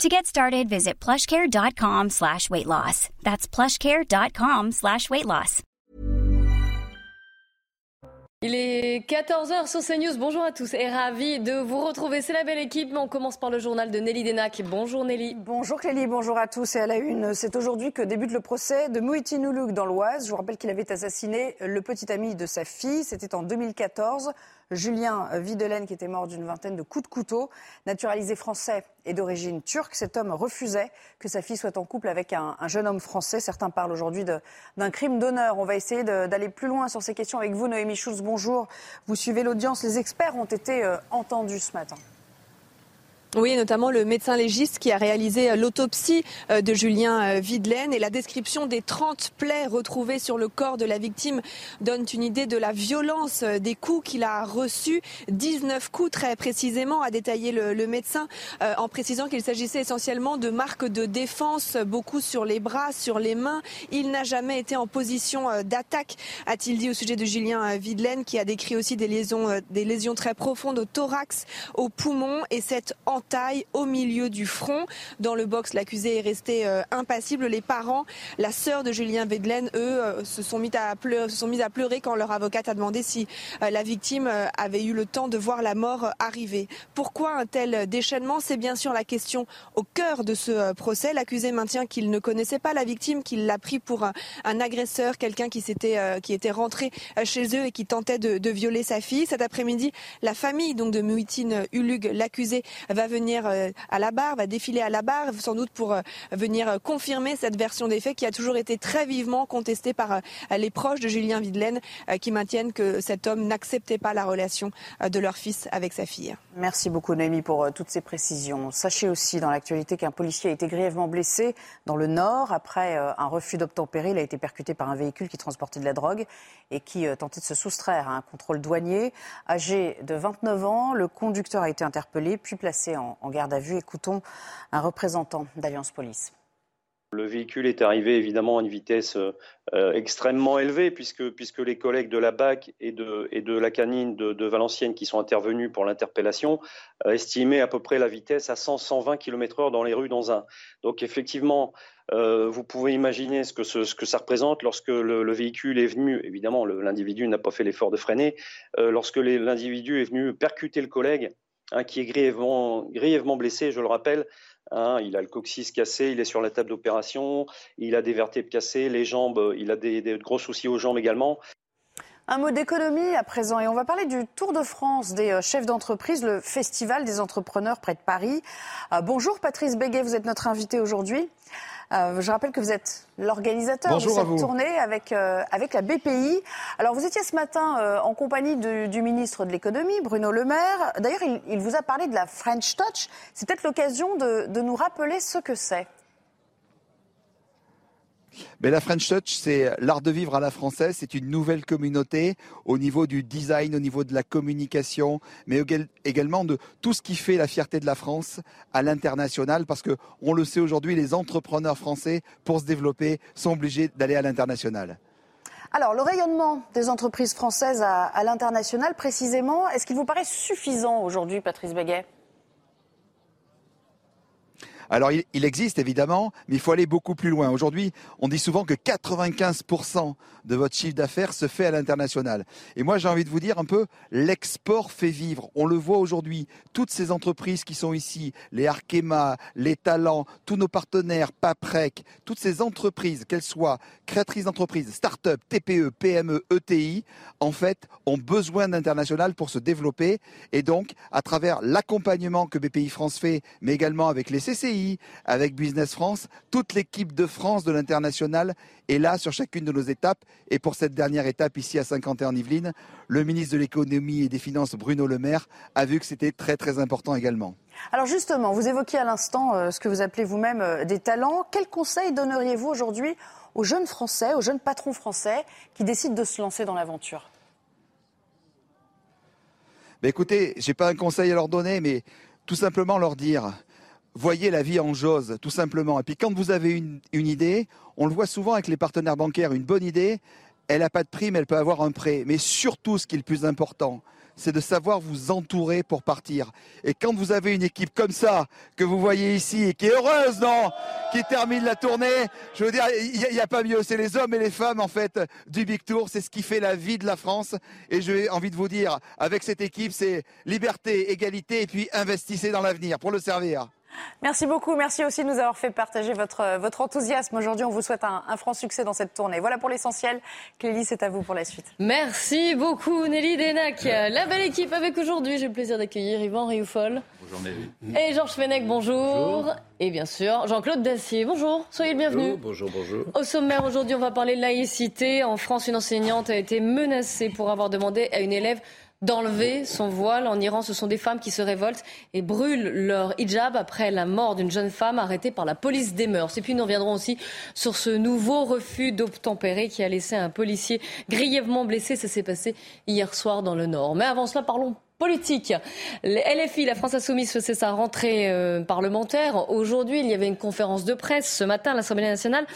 To get started, visit plushcare.com slash weight loss. That's plushcare.com slash weight loss. Il est 14h sur CNews. Bonjour à tous et ravi de vous retrouver. C'est la belle équipe, mais on commence par le journal de Nelly Denac. Bonjour Nelly. Bonjour Clélie, bonjour à tous. Et à la une, c'est aujourd'hui que débute le procès de Mouhitine Oulouk dans l'Oise. Je vous rappelle qu'il avait assassiné le petit ami de sa fille. C'était en 2014. Julien Videlaine, qui était mort d'une vingtaine de coups de couteau. Naturalisé français et d'origine turque, cet homme refusait que sa fille soit en couple avec un, jeune homme français. Certains parlent aujourd'hui d'un crime d'honneur. On va essayer d'aller plus loin sur ces questions avec vous, Noémie Schulz. Bonjour. Vous suivez l'audience. Les experts ont été euh, entendus ce matin. Oui, notamment le médecin légiste qui a réalisé euh, l'autopsie euh, de Julien euh, Videlaine et la description des 30 plaies retrouvées sur le corps de la victime donne une idée de la violence des coups qu'il a reçus. 19 coups très précisément, a détaillé le, médecin en précisant qu'il s'agissait essentiellement de marques de défense, beaucoup sur les bras, sur les mains. Il n'a jamais été en position d'attaque, a-t-il dit au sujet de Julien Videlaine qui a décrit aussi des lésions, des lésions très profondes au thorax, au poumon et cette taille au milieu du front. Dans le box, l'accusé est resté euh, impassible. Les parents, la sœur de Julien Vedelaine, eux, euh, se sont mis à pleurer, se sont mis à pleurer quand leur avocate a demandé si euh, la victime avait eu le temps de voir la mort arriver. Pourquoi un tel déchaînement? C'est bien sûr la question au cœur de ce procès. L'accusé maintient qu'il ne connaissait pas la victime, qu'il l'a pris pour un, agresseur, quelqu'un qui qui était rentré chez eux et qui tentait de, de violer sa fille. Cet après-midi, la famille donc de Muitine Ulug, l'accusé, va venir euh, à la barre, va défiler à la barre, sans doute pour euh, venir euh, confirmer cette version des faits qui a toujours été très vivement contestée par les proches de Julien Videlaine, qui maintiennent que cet homme n'acceptait pas la relation de leur fils avec sa fille. Merci beaucoup Noémie pour toutes ces précisions. Sachez aussi dans l'actualité qu'un policier a été grièvement blessé dans le Nord après un refus d'obtempérer. Il a été percuté par un véhicule qui transportait de la drogue et qui tentait de se soustraire à un contrôle douanier. Âgé de 29 ans, le conducteur a été interpellé puis placé en en, garde à vue. Écoutons un représentant d'Alliance Police. Le véhicule est arrivé évidemment à une vitesse euh, extrêmement élevée puisque, les collègues de la BAC et de, la canine de, Valenciennes qui sont intervenus pour l'interpellation euh, estimaient à peu près la vitesse à 100-120 km/h dans les rues dans un. Donc effectivement, euh, vous pouvez imaginer ce, que ça représente lorsque le, véhicule est venu, évidemment l'individu n'a pas fait l'effort de freiner, lorsque l'individu est venu percuter le collègue Hein, qui est grièvement, blessé, je le rappelle. Hein, il a le coccyx cassé, il est sur la table d'opération, il a des vertèbres cassées, les jambes, il a des, gros soucis aux jambes également. Un mot d'économie à présent et on va parler du Tour de France des euh, chefs d'entreprise, le festival des entrepreneurs près de Paris. Euh, bonjour Patrice Béguet, vous êtes notre invité aujourd'hui. Euh, je rappelle que vous êtes l'organisateur de cette tournée avec, euh, avec la BPI. Alors, vous étiez ce matin euh, en compagnie du ministre de l'économie, Bruno Le Maire. D'ailleurs, il, vous a parlé de la French Touch. C'est peut-être l'occasion de, de nous rappeler ce que c'est. Mais la French Touch, c'est l'art de vivre à la française. C'est une nouvelle communauté au niveau du design, au niveau de la communication, mais également de tout ce qui fait la fierté de la France à l'international. Parce que on le sait aujourd'hui, les entrepreneurs français, pour se développer, sont obligés d'aller à l'international. Alors, le rayonnement des entreprises françaises à, à l'international, précisément, est-ce qu'il vous paraît suffisant aujourd'hui, Patrice Béguet? Alors il, existe évidemment, mais il faut aller beaucoup plus loin. Aujourd'hui, on dit souvent que 95% de votre chiffre d'affaires se fait à l'international. Et moi, j'ai envie de vous dire un peu, l'export fait vivre. On le voit aujourd'hui, toutes ces entreprises qui sont ici, les Arkema, les Talents, tous nos partenaires, Paprec, toutes ces entreprises, qu'elles soient créatrices d'entreprises, start-up, TPE, PME, ETI, en fait, ont besoin d'international pour se développer. Et donc, à travers l'accompagnement que BPI France fait, mais également avec les CCI, avec Business France. Toute l'équipe de France de l'international est là sur chacune de nos étapes. Et pour cette dernière étape ici à 51 Yvelines, le ministre de l'économie et des finances, Bruno Le Maire, a vu que c'était très très important également. Alors justement, vous évoquiez à l'instant euh, ce que vous appelez vous-même euh, des talents. Quels conseils donneriez-vous aujourd'hui aux jeunes Français, aux jeunes patrons français qui décident de se lancer dans l'aventure? Ben Écoutez, je n'ai pas un conseil à leur donner, mais tout simplement leur dire voyez la vie en jose, tout simplement. Et puis quand vous avez une, idée, on le voit souvent avec les partenaires bancaires, une bonne idée, elle n'a pas de prix, mais elle peut avoir un prêt. Mais surtout, ce qui est le plus important, c'est de savoir vous entourer pour partir. Et quand vous avez une équipe comme ça, que vous voyez ici, et qui est heureuse, non? Qui termine la tournée, je veux dire, il n'y a, pas mieux. C'est les hommes et les femmes, en fait, du Big Tour. C'est ce qui fait la vie de la France. Et j'ai envie de vous dire, avec cette équipe, c'est liberté, égalité, et puis investissez dans l'avenir pour le servir. Merci beaucoup. Merci aussi de nous avoir fait partager votre, votre enthousiasme. Aujourd'hui, on vous souhaite un, franc succès dans cette tournée. Voilà pour l'essentiel. Clélie, c'est à vous pour la suite. Merci beaucoup, Nelly Denac. La belle équipe avec aujourd'hui. J'ai le plaisir d'accueillir Yvan Rioufol. Bonjour, Nelly. Et Georges Fenech, bonjour. Et bien sûr, Jean-Claude Dacier, bonjour. Soyez le bienvenu. Bonjour, bonjour. Au sommaire, aujourd'hui, on va parler de laïcité. En France, une enseignante a été menacée pour avoir demandé à une élève d'enlever son voile. En Iran, ce sont des femmes qui se révoltent et brûlent leur hijab après la mort d'une jeune femme arrêtée par la police des mœurs. Et puis nous reviendrons aussi sur ce nouveau refus d'obtempérer qui a laissé un policier grièvement blessé. Ça s'est passé hier soir dans le Nord. Mais avant cela, parlons politique. LFI, la France Insoumise, faisait sa rentrée euh, parlementaire. Aujourd'hui, il y avait une conférence de presse ce matin à l'Assemblée nationale.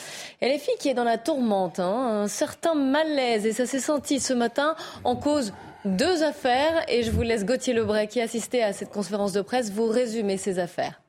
LFI qui est dans la tourmente, hein. un certain malaise, et ça s'est senti ce matin en cause deux affaires et je vous laisse Gauthier Lebray qui assistait à cette conférence de presse vous résumer ces affaires.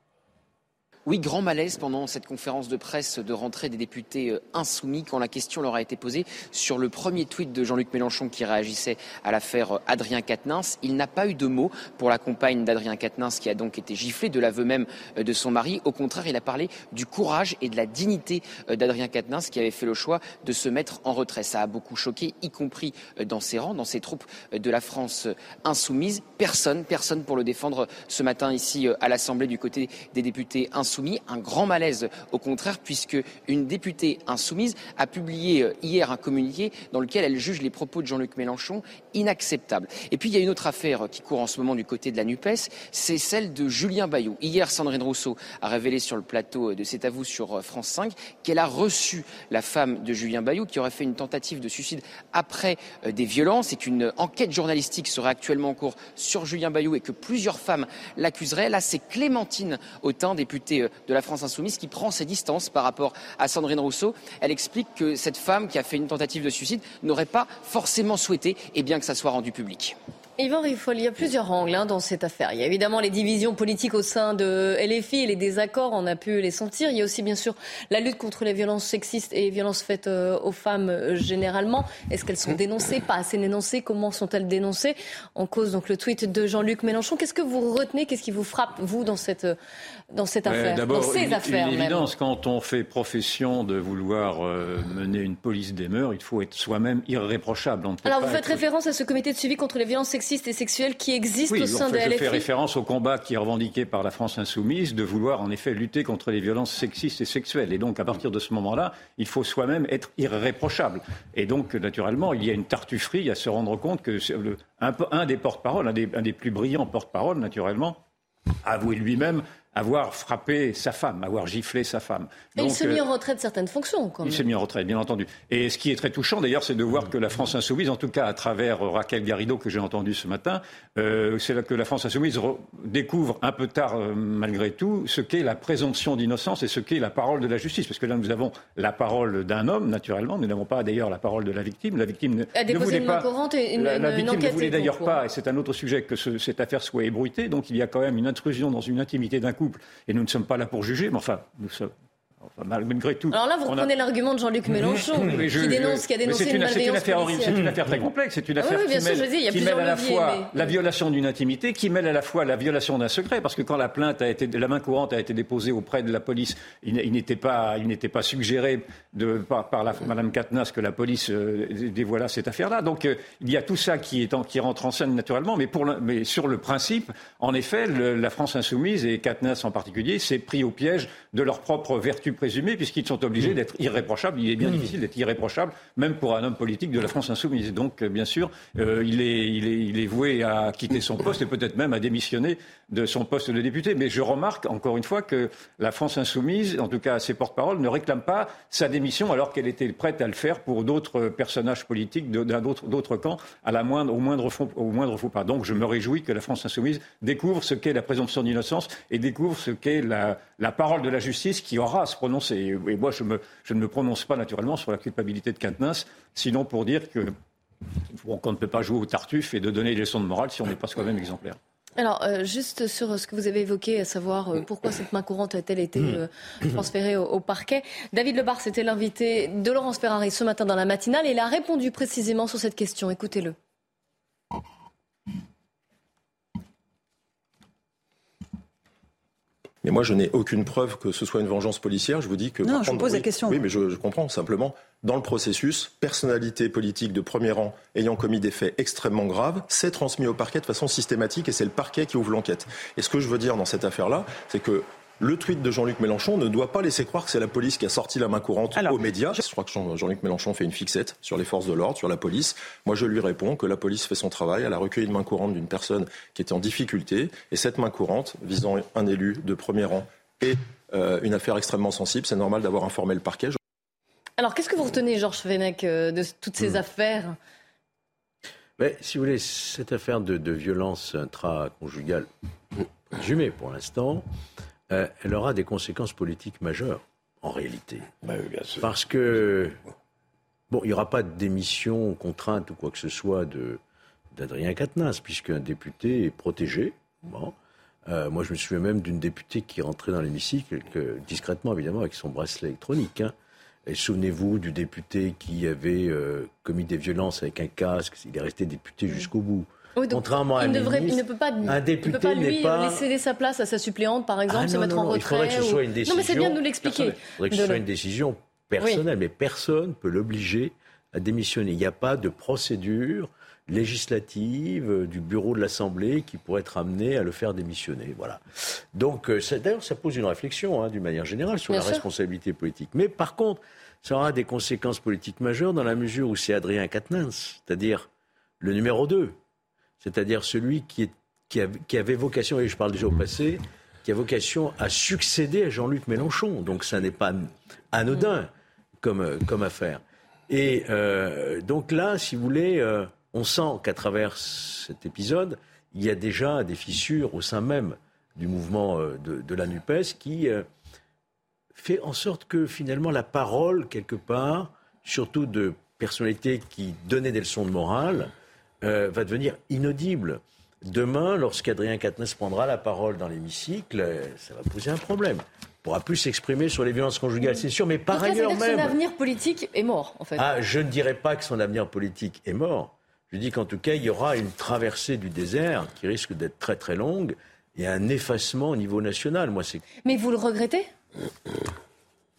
Oui, grand malaise pendant cette conférence de presse de rentrée des députés euh, insoumis quand la question leur a été posée sur le premier tweet de Jean-Luc Mélenchon qui réagissait à l'affaire euh, Adrien Quatennens. Il n'a pas eu de mots pour la compagne d'Adrien Quatennens qui a donc été giflée de l'aveu même euh, de son mari. Au contraire, il a parlé du courage et de la dignité d'Adrien Quatennens qui avait fait le choix de se mettre en retrait. Ça a beaucoup choqué, y compris dans ses rangs, dans ses troupes de la France insoumise. Personne, personne pour le défendre ce matin ici à l'Assemblée du côté des députés insoumis un grand malaise au contraire, puisque une députée insoumise a publié euh, hier un communiqué dans lequel elle juge les propos de Jean-Luc Mélenchon inacceptables. Et puis il y a une autre affaire qui court en ce moment du côté de la NUPES, c'est celle de Julien Bayou. Hier, Sandrine Rousseau a révélé sur le plateau de C'est à vous sur euh, France 5 qu'elle a reçu la femme de Julien Bayou qui aurait fait une tentative de suicide après euh, des violences et qu'une enquête journalistique serait actuellement en cours sur Julien Bayou et que plusieurs femmes l'accuseraient. Là, c'est Clémentine Autain, députée de la France insoumise qui prend ses distances par rapport à Sandrine Rousseau. Elle explique que cette femme qui a fait une tentative de suicide n'aurait pas forcément souhaité et bien que ça soit rendu public. Yvan Riffol, il y a plusieurs angles hein, dans cette affaire. Il y a évidemment les divisions politiques au sein de LFI et les désaccords, on a pu les sentir. Il y a aussi bien sûr la lutte contre les violences sexistes et violences faites euh, aux femmes euh, généralement. Est-ce qu'elles sont dénoncées Pas assez dénoncées? Comment sont-elles dénoncées? En cause donc le tweet de Jean-Luc Mélenchon. Qu'est-ce que vous retenez? Qu'est-ce qui vous frappe, vous, dans cette, dans cette affaire D'abord, ces une, affaires une évidence, quand on fait profession de vouloir euh, mener une police des mœurs, il faut être soi-même irréprochable. Alors vous faites référence à ce comité de suivi contre les violences sexistes et sexuelles qui existe au sein de LFI. Je fais référence au combat qui est revendiqué par la France insoumise de vouloir en effet lutter contre les violences sexistes et sexuelles. Et donc à partir de ce moment-là, il faut soi-même être irréprochable. Et donc naturellement, il y a une tartufferie à se rendre compte que un, un des porte-parole, un des, un des plus brillants porte-parole naturellement, a avoué lui-même avoir frappé sa femme, avoir giflé sa femme. Et il s'est mis en euh, retrait de certaines fonctions, quand même. Il s'est mis en retrait, bien entendu. Et ce qui est très touchant, d'ailleurs, c'est de voir que la France insoumise, en tout cas à travers Raquel Garrido que j'ai entendu ce matin, euh, c'est là que la France insoumise découvre un peu tard, euh, malgré tout, ce qu'est la présomption d'innocence et ce qu'est la parole de la justice. Parce que là, nous avons la parole d'un homme, naturellement. Nous n'avons pas d'ailleurs la parole de la victime. La victime ne, a ne voulait pas. Et une, la, la victime ne voulait d'ailleurs pas, et c'est un autre sujet, que ce, cette affaire soit ébruitée. Donc il y a quand même une intrusion dans une intimité d'un couple. Et nous ne sommes pas là pour juger, mais enfin, nous sommes, malgré tout. Alors là, vous reprenez l'argument de Jean-Luc Mélenchon, qui dénonce, qui a dénoncé une, une, C'est une affaire horrible, c'est une affaire très complexe, c'est une affaire oui, qui, sûr, mêle, dis, qui mêle, à la fois la violation d'une intimité, qui mêle à la fois la violation d'un secret, parce que quand la plainte a été, la main courante a été déposée auprès de la police, il, il n'était pas, il n'était pas suggéré de, par, par la, Madame Katnas que la police euh, dévoila cette affaire-là. Donc euh, il y a tout ça qui, est en, qui rentre en scène naturellement, mais, pour le, mais sur le principe, en effet, le, la France insoumise et Katnas en particulier s'est pris au piège de leur propre vertu vertu présumée puisqu'ils sont obligés d'être irréprochables. Il est bien difficile d'être irréprochable, même pour un homme politique de la France insoumise. Donc, bien sûr, il, est, il, est, il est voué à quitter son poste et peut-être même à démissionner de son poste de député. Mais je remarque encore une fois que la France insoumise, en tout cas ses porte-parole, ne réclame pas sa démission alors qu'elle était prête à le faire pour d'autres personnages politiques d'un d'autres camps à la moindre, au moindre faux, au moindre faux pas. Donc je me réjouis que la France insoumise découvre ce qu'est la présomption d'innocence et découvre ce qu'est la, la, parole de la justice qui aura à se prononcer. Et, moi, je, me, je, ne me prononce pas naturellement sur la culpabilité de Quintenens, sinon pour dire que qu'on ne peut pas jouer au tartuffe et de donner des leçons de morale si on n'est pas soi-même exemplaire. Alors, euh, juste sur ce que vous avez évoqué, à savoir euh, pourquoi cette main courante a-t-elle été hmm. euh, transférée au, parquet. David Lebar, c'était l'invité de Laurence Ferrari ce matin dans la matinale et il a répondu précisément sur cette question. Écoutez-le. Mais moi, je n'ai aucune preuve que ce soit une vengeance policière. Je vous dis que. Non, je pose la question. Oui, mais je, comprends simplement. Dans le processus, personnalité politique de premier rang ayant commis des faits extrêmement graves, c'est transmis au parquet de façon systématique et c'est le parquet qui ouvre l'enquête. Et ce que je veux dire dans cette affaire-là, c'est que le tweet de Jean-Luc Mélenchon ne doit pas laisser croire que c'est la police qui a sorti la main courante aux médias. Je crois que Jean-Luc Mélenchon fait une fixette sur les forces de l'ordre, sur la police. Moi, je lui réponds que la police fait son travail. Elle a recueilli une main courante d'une personne qui était en difficulté. Et cette main courante, visant un élu de premier rang et euh, une affaire extrêmement sensible, c'est normal d'avoir informé le parquet. Alors, qu'est-ce que vous retenez, Georges Fenech, euh, de toutes ces hmm. affaires? Mais, si vous voulez, cette affaire de, de violence intraconjugale, présumée pour l'instant, euh, elle aura des conséquences politiques majeures, en réalité. Bah Parce que, bon, il n'y aura pas de démission, contrainte ou quoi que ce soit d'Adrien Quatennens, puisqu'un député est protégé. Euh, moi, je me souviens même d'une députée qui rentrait dans l'hémicycle, discrètement, évidemment, avec son bracelet électronique. Hein. Et souvenez-vous du député qui avait euh, commis des violences avec un casque. Il est resté député jusqu'au bout. Contrairement à il, ne peut pas, un député peut pas lui laisser sa place à sa suppléante, par exemple, ah se mettre en retrait. Il faudrait que ce soit une décision. Non, mais c'est bien de nous l'expliquer. Il faudrait que ce soit une décision personnelle, mais personne ne peut l'obliger à démissionner. Il n'y a pas de procédure législative du bureau de l'Assemblée qui pourrait être amené à le faire démissionner. Voilà. Donc, euh, d'ailleurs, ça pose une réflexion, hein, d'une manière générale, sur la responsabilité politique. Mais par contre, ça aura des conséquences politiques majeures dans la mesure où c'est Adrien Quatennens, c'est-à-dire le numéro 2 c'est-à-dire celui qui, avait vocation, et je parle déjà au passé, qui a vocation à succéder à Jean-Luc Mélenchon. Donc ça n'est pas anodin comme, affaire. Et euh, donc là, si vous voulez, euh, on sent qu'à travers cet épisode, il y a déjà des fissures au sein même du mouvement euh, de, de, la NUPES qui fait en sorte que finalement la parole, quelque part, surtout de personnalités qui donnaient des leçons de morale, euh, va devenir inaudible. Demain, lorsqu'Adrien Quatennens prendra la parole dans l'hémicycle, euh, ça va poser un problème. Il pourra plus s'exprimer sur les violences conjugales, c'est sûr, mais par ailleurs même. son avenir politique est mort, en fait. Ah, je ne dirais pas que son avenir politique est mort. Je dis qu'en tout cas, il y aura une traversée du désert qui risque d'être très très longue et un effacement au niveau national. Moi, c'est. Mais vous le regrettez?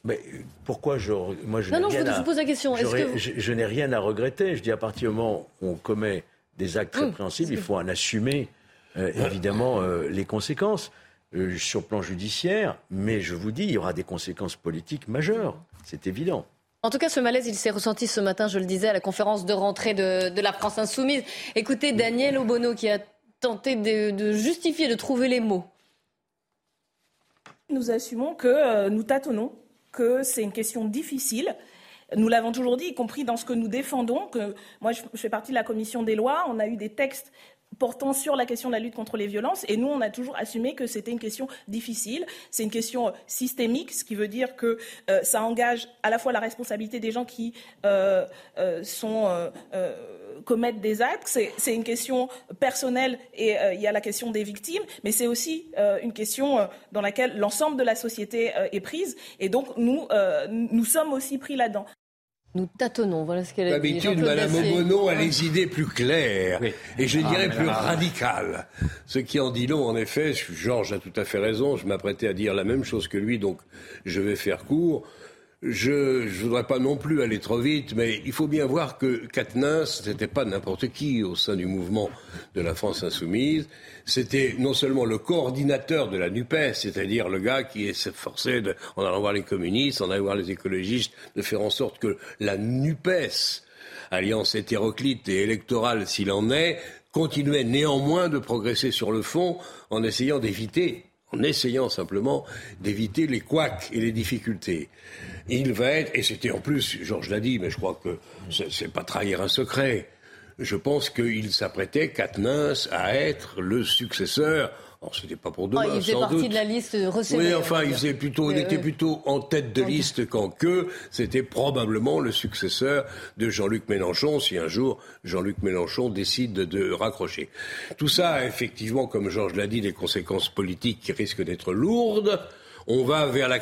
Mais pourquoi je, moi je non, non, je vous, pose la question. Je, n'ai rien à regretter. Je dis à partir du moment où on commet des actes répréhensibles, il faut en assumer euh, évidemment euh, les conséquences euh, sur le plan judiciaire. Mais je vous dis, il y aura des conséquences politiques majeures. C'est évident. En tout cas, ce malaise, il s'est ressenti ce matin, je le disais, à la conférence de rentrée de, de la France Insoumise. Écoutez, Daniel Obono qui a tenté de, de justifier, de trouver les mots. Nous assumons que nous tâtonnons que c'est une question difficile. Nous l'avons toujours dit, y compris dans ce que nous défendons. Que moi, je fais partie de la commission des lois. On a eu des textes portant sur la question de la lutte contre les violences. Et nous, on a toujours assumé que c'était une question difficile. C'est une question systémique, ce qui veut dire que euh, ça engage à la fois la responsabilité des gens qui euh, euh, commettent des actes. C'est une question personnelle et euh, il y a la question des victimes, mais c'est aussi euh, une question euh, dans laquelle l'ensemble de la société est prise. Et donc, nous, nous sommes aussi pris là-dedans. Nous tâtonnons, voilà ce qu'elle a dit. D'habitude, Mme Obono a les idées plus claires et je ah, dirais plus radicales. Ce qui en dit long, en effet, Georges a tout à fait raison, je m'apprêtais à dire la même chose que lui, donc je vais faire court. Je ne voudrais pas non plus aller trop vite, mais il faut bien voir que Katnins, n'était pas n'importe qui au sein du mouvement de la France insoumise. C'était non seulement le coordinateur de la NUPES, c'est-à-dire le gars qui s'efforçait, en allant voir les communistes, en allant voir les écologistes, de faire en sorte que la NUPES, alliance hétéroclite et électorale s'il en est, continuait néanmoins de progresser sur le fond en essayant d'éviter en essayant simplement d'éviter les couacs et les difficultés. Il va être, et c'était en plus, Georges l'a dit, mais je crois que c'est pas trahir un secret, je pense qu'il s'apprêtait, Katnins, à être le successeur alors, c'était pas pour demain, oh, il faisait partie de la liste recevée. Oui, enfin, il, faisait plutôt, il était plutôt en tête de liste qu'en queue. C'était probablement le successeur de Jean-Luc Mélenchon, si un jour Jean-Luc Mélenchon décide de raccrocher. Tout ça a effectivement, comme Georges l'a dit, des conséquences politiques qui risquent d'être lourdes. On va vers la,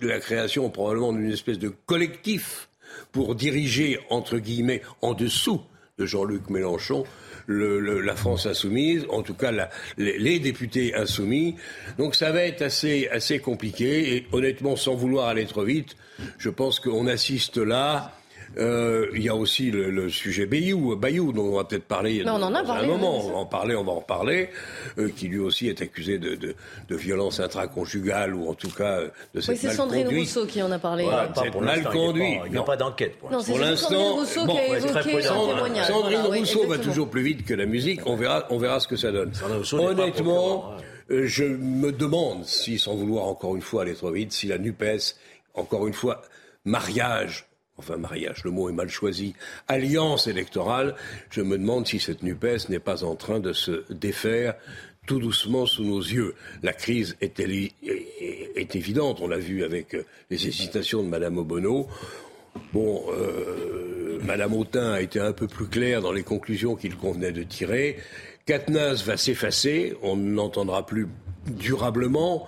la création probablement d'une espèce de collectif pour diriger, entre guillemets, en dessous de Jean-Luc Mélenchon, la France insoumise, en tout cas les, députés insoumis. Donc ça va être assez, assez compliqué et honnêtement, sans vouloir aller trop vite, je pense qu'on assiste là euh, il y a aussi le, sujet Bayou, Bayou, dont on va peut-être parler dans, on en a un moment. On va en parler, on va en parler, euh, qui lui aussi est accusé de, de, de, violence intraconjugale ou en tout cas de cette Oui, c'est Sandrine Rousseau qui en a parlé. Voilà, pas pour mal conduit. Il n'y a pas d'enquête. Pour l'instant, Sandrine Rousseau qui a évoqué son témoignage. Sandrine Rousseau va toujours plus vite que la musique. On verra, on verra ce que ça donne. Honnêtement, euh, je me demande si, sans vouloir encore une fois aller trop vite, si la Nupes, encore une fois, mariage enfin mariage, le mot est mal choisi, alliance électorale, je me demande si cette NUPES n'est pas en train de se défaire tout doucement sous nos yeux. La crise est, est, évidente, on l'a vu avec les hésitations de Mme Obono. Bon, euh, Mme Autain a été un peu plus claire dans les conclusions qu'il convenait de tirer. Katnas va s'effacer, on ne l'entendra plus durablement.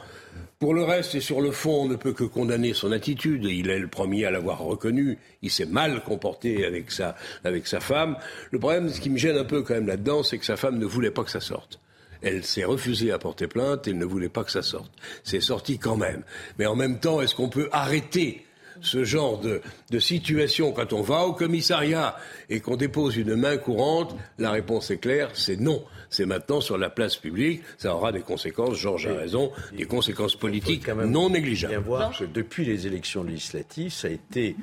Pour le reste et sur le fond, on ne peut que condamner son attitude. Il est le premier à l'avoir reconnu. Il s'est mal comporté avec sa, avec sa femme. Le problème, ce qui me gêne un peu quand même là-dedans, c'est que sa femme ne voulait pas que ça sorte. Elle s'est refusée à porter plainte et ne voulait pas que ça sorte. C'est sorti quand même. Mais en même temps, est-ce qu'on peut arrêter ce genre de, de, situation quand on va au commissariat et qu'on dépose une main courante La réponse est claire, c'est non c'est maintenant sur la place publique. Ça aura des conséquences, Georges a raison, des conséquences politiques non négligeables. Bien voir que depuis les élections législatives, ça a été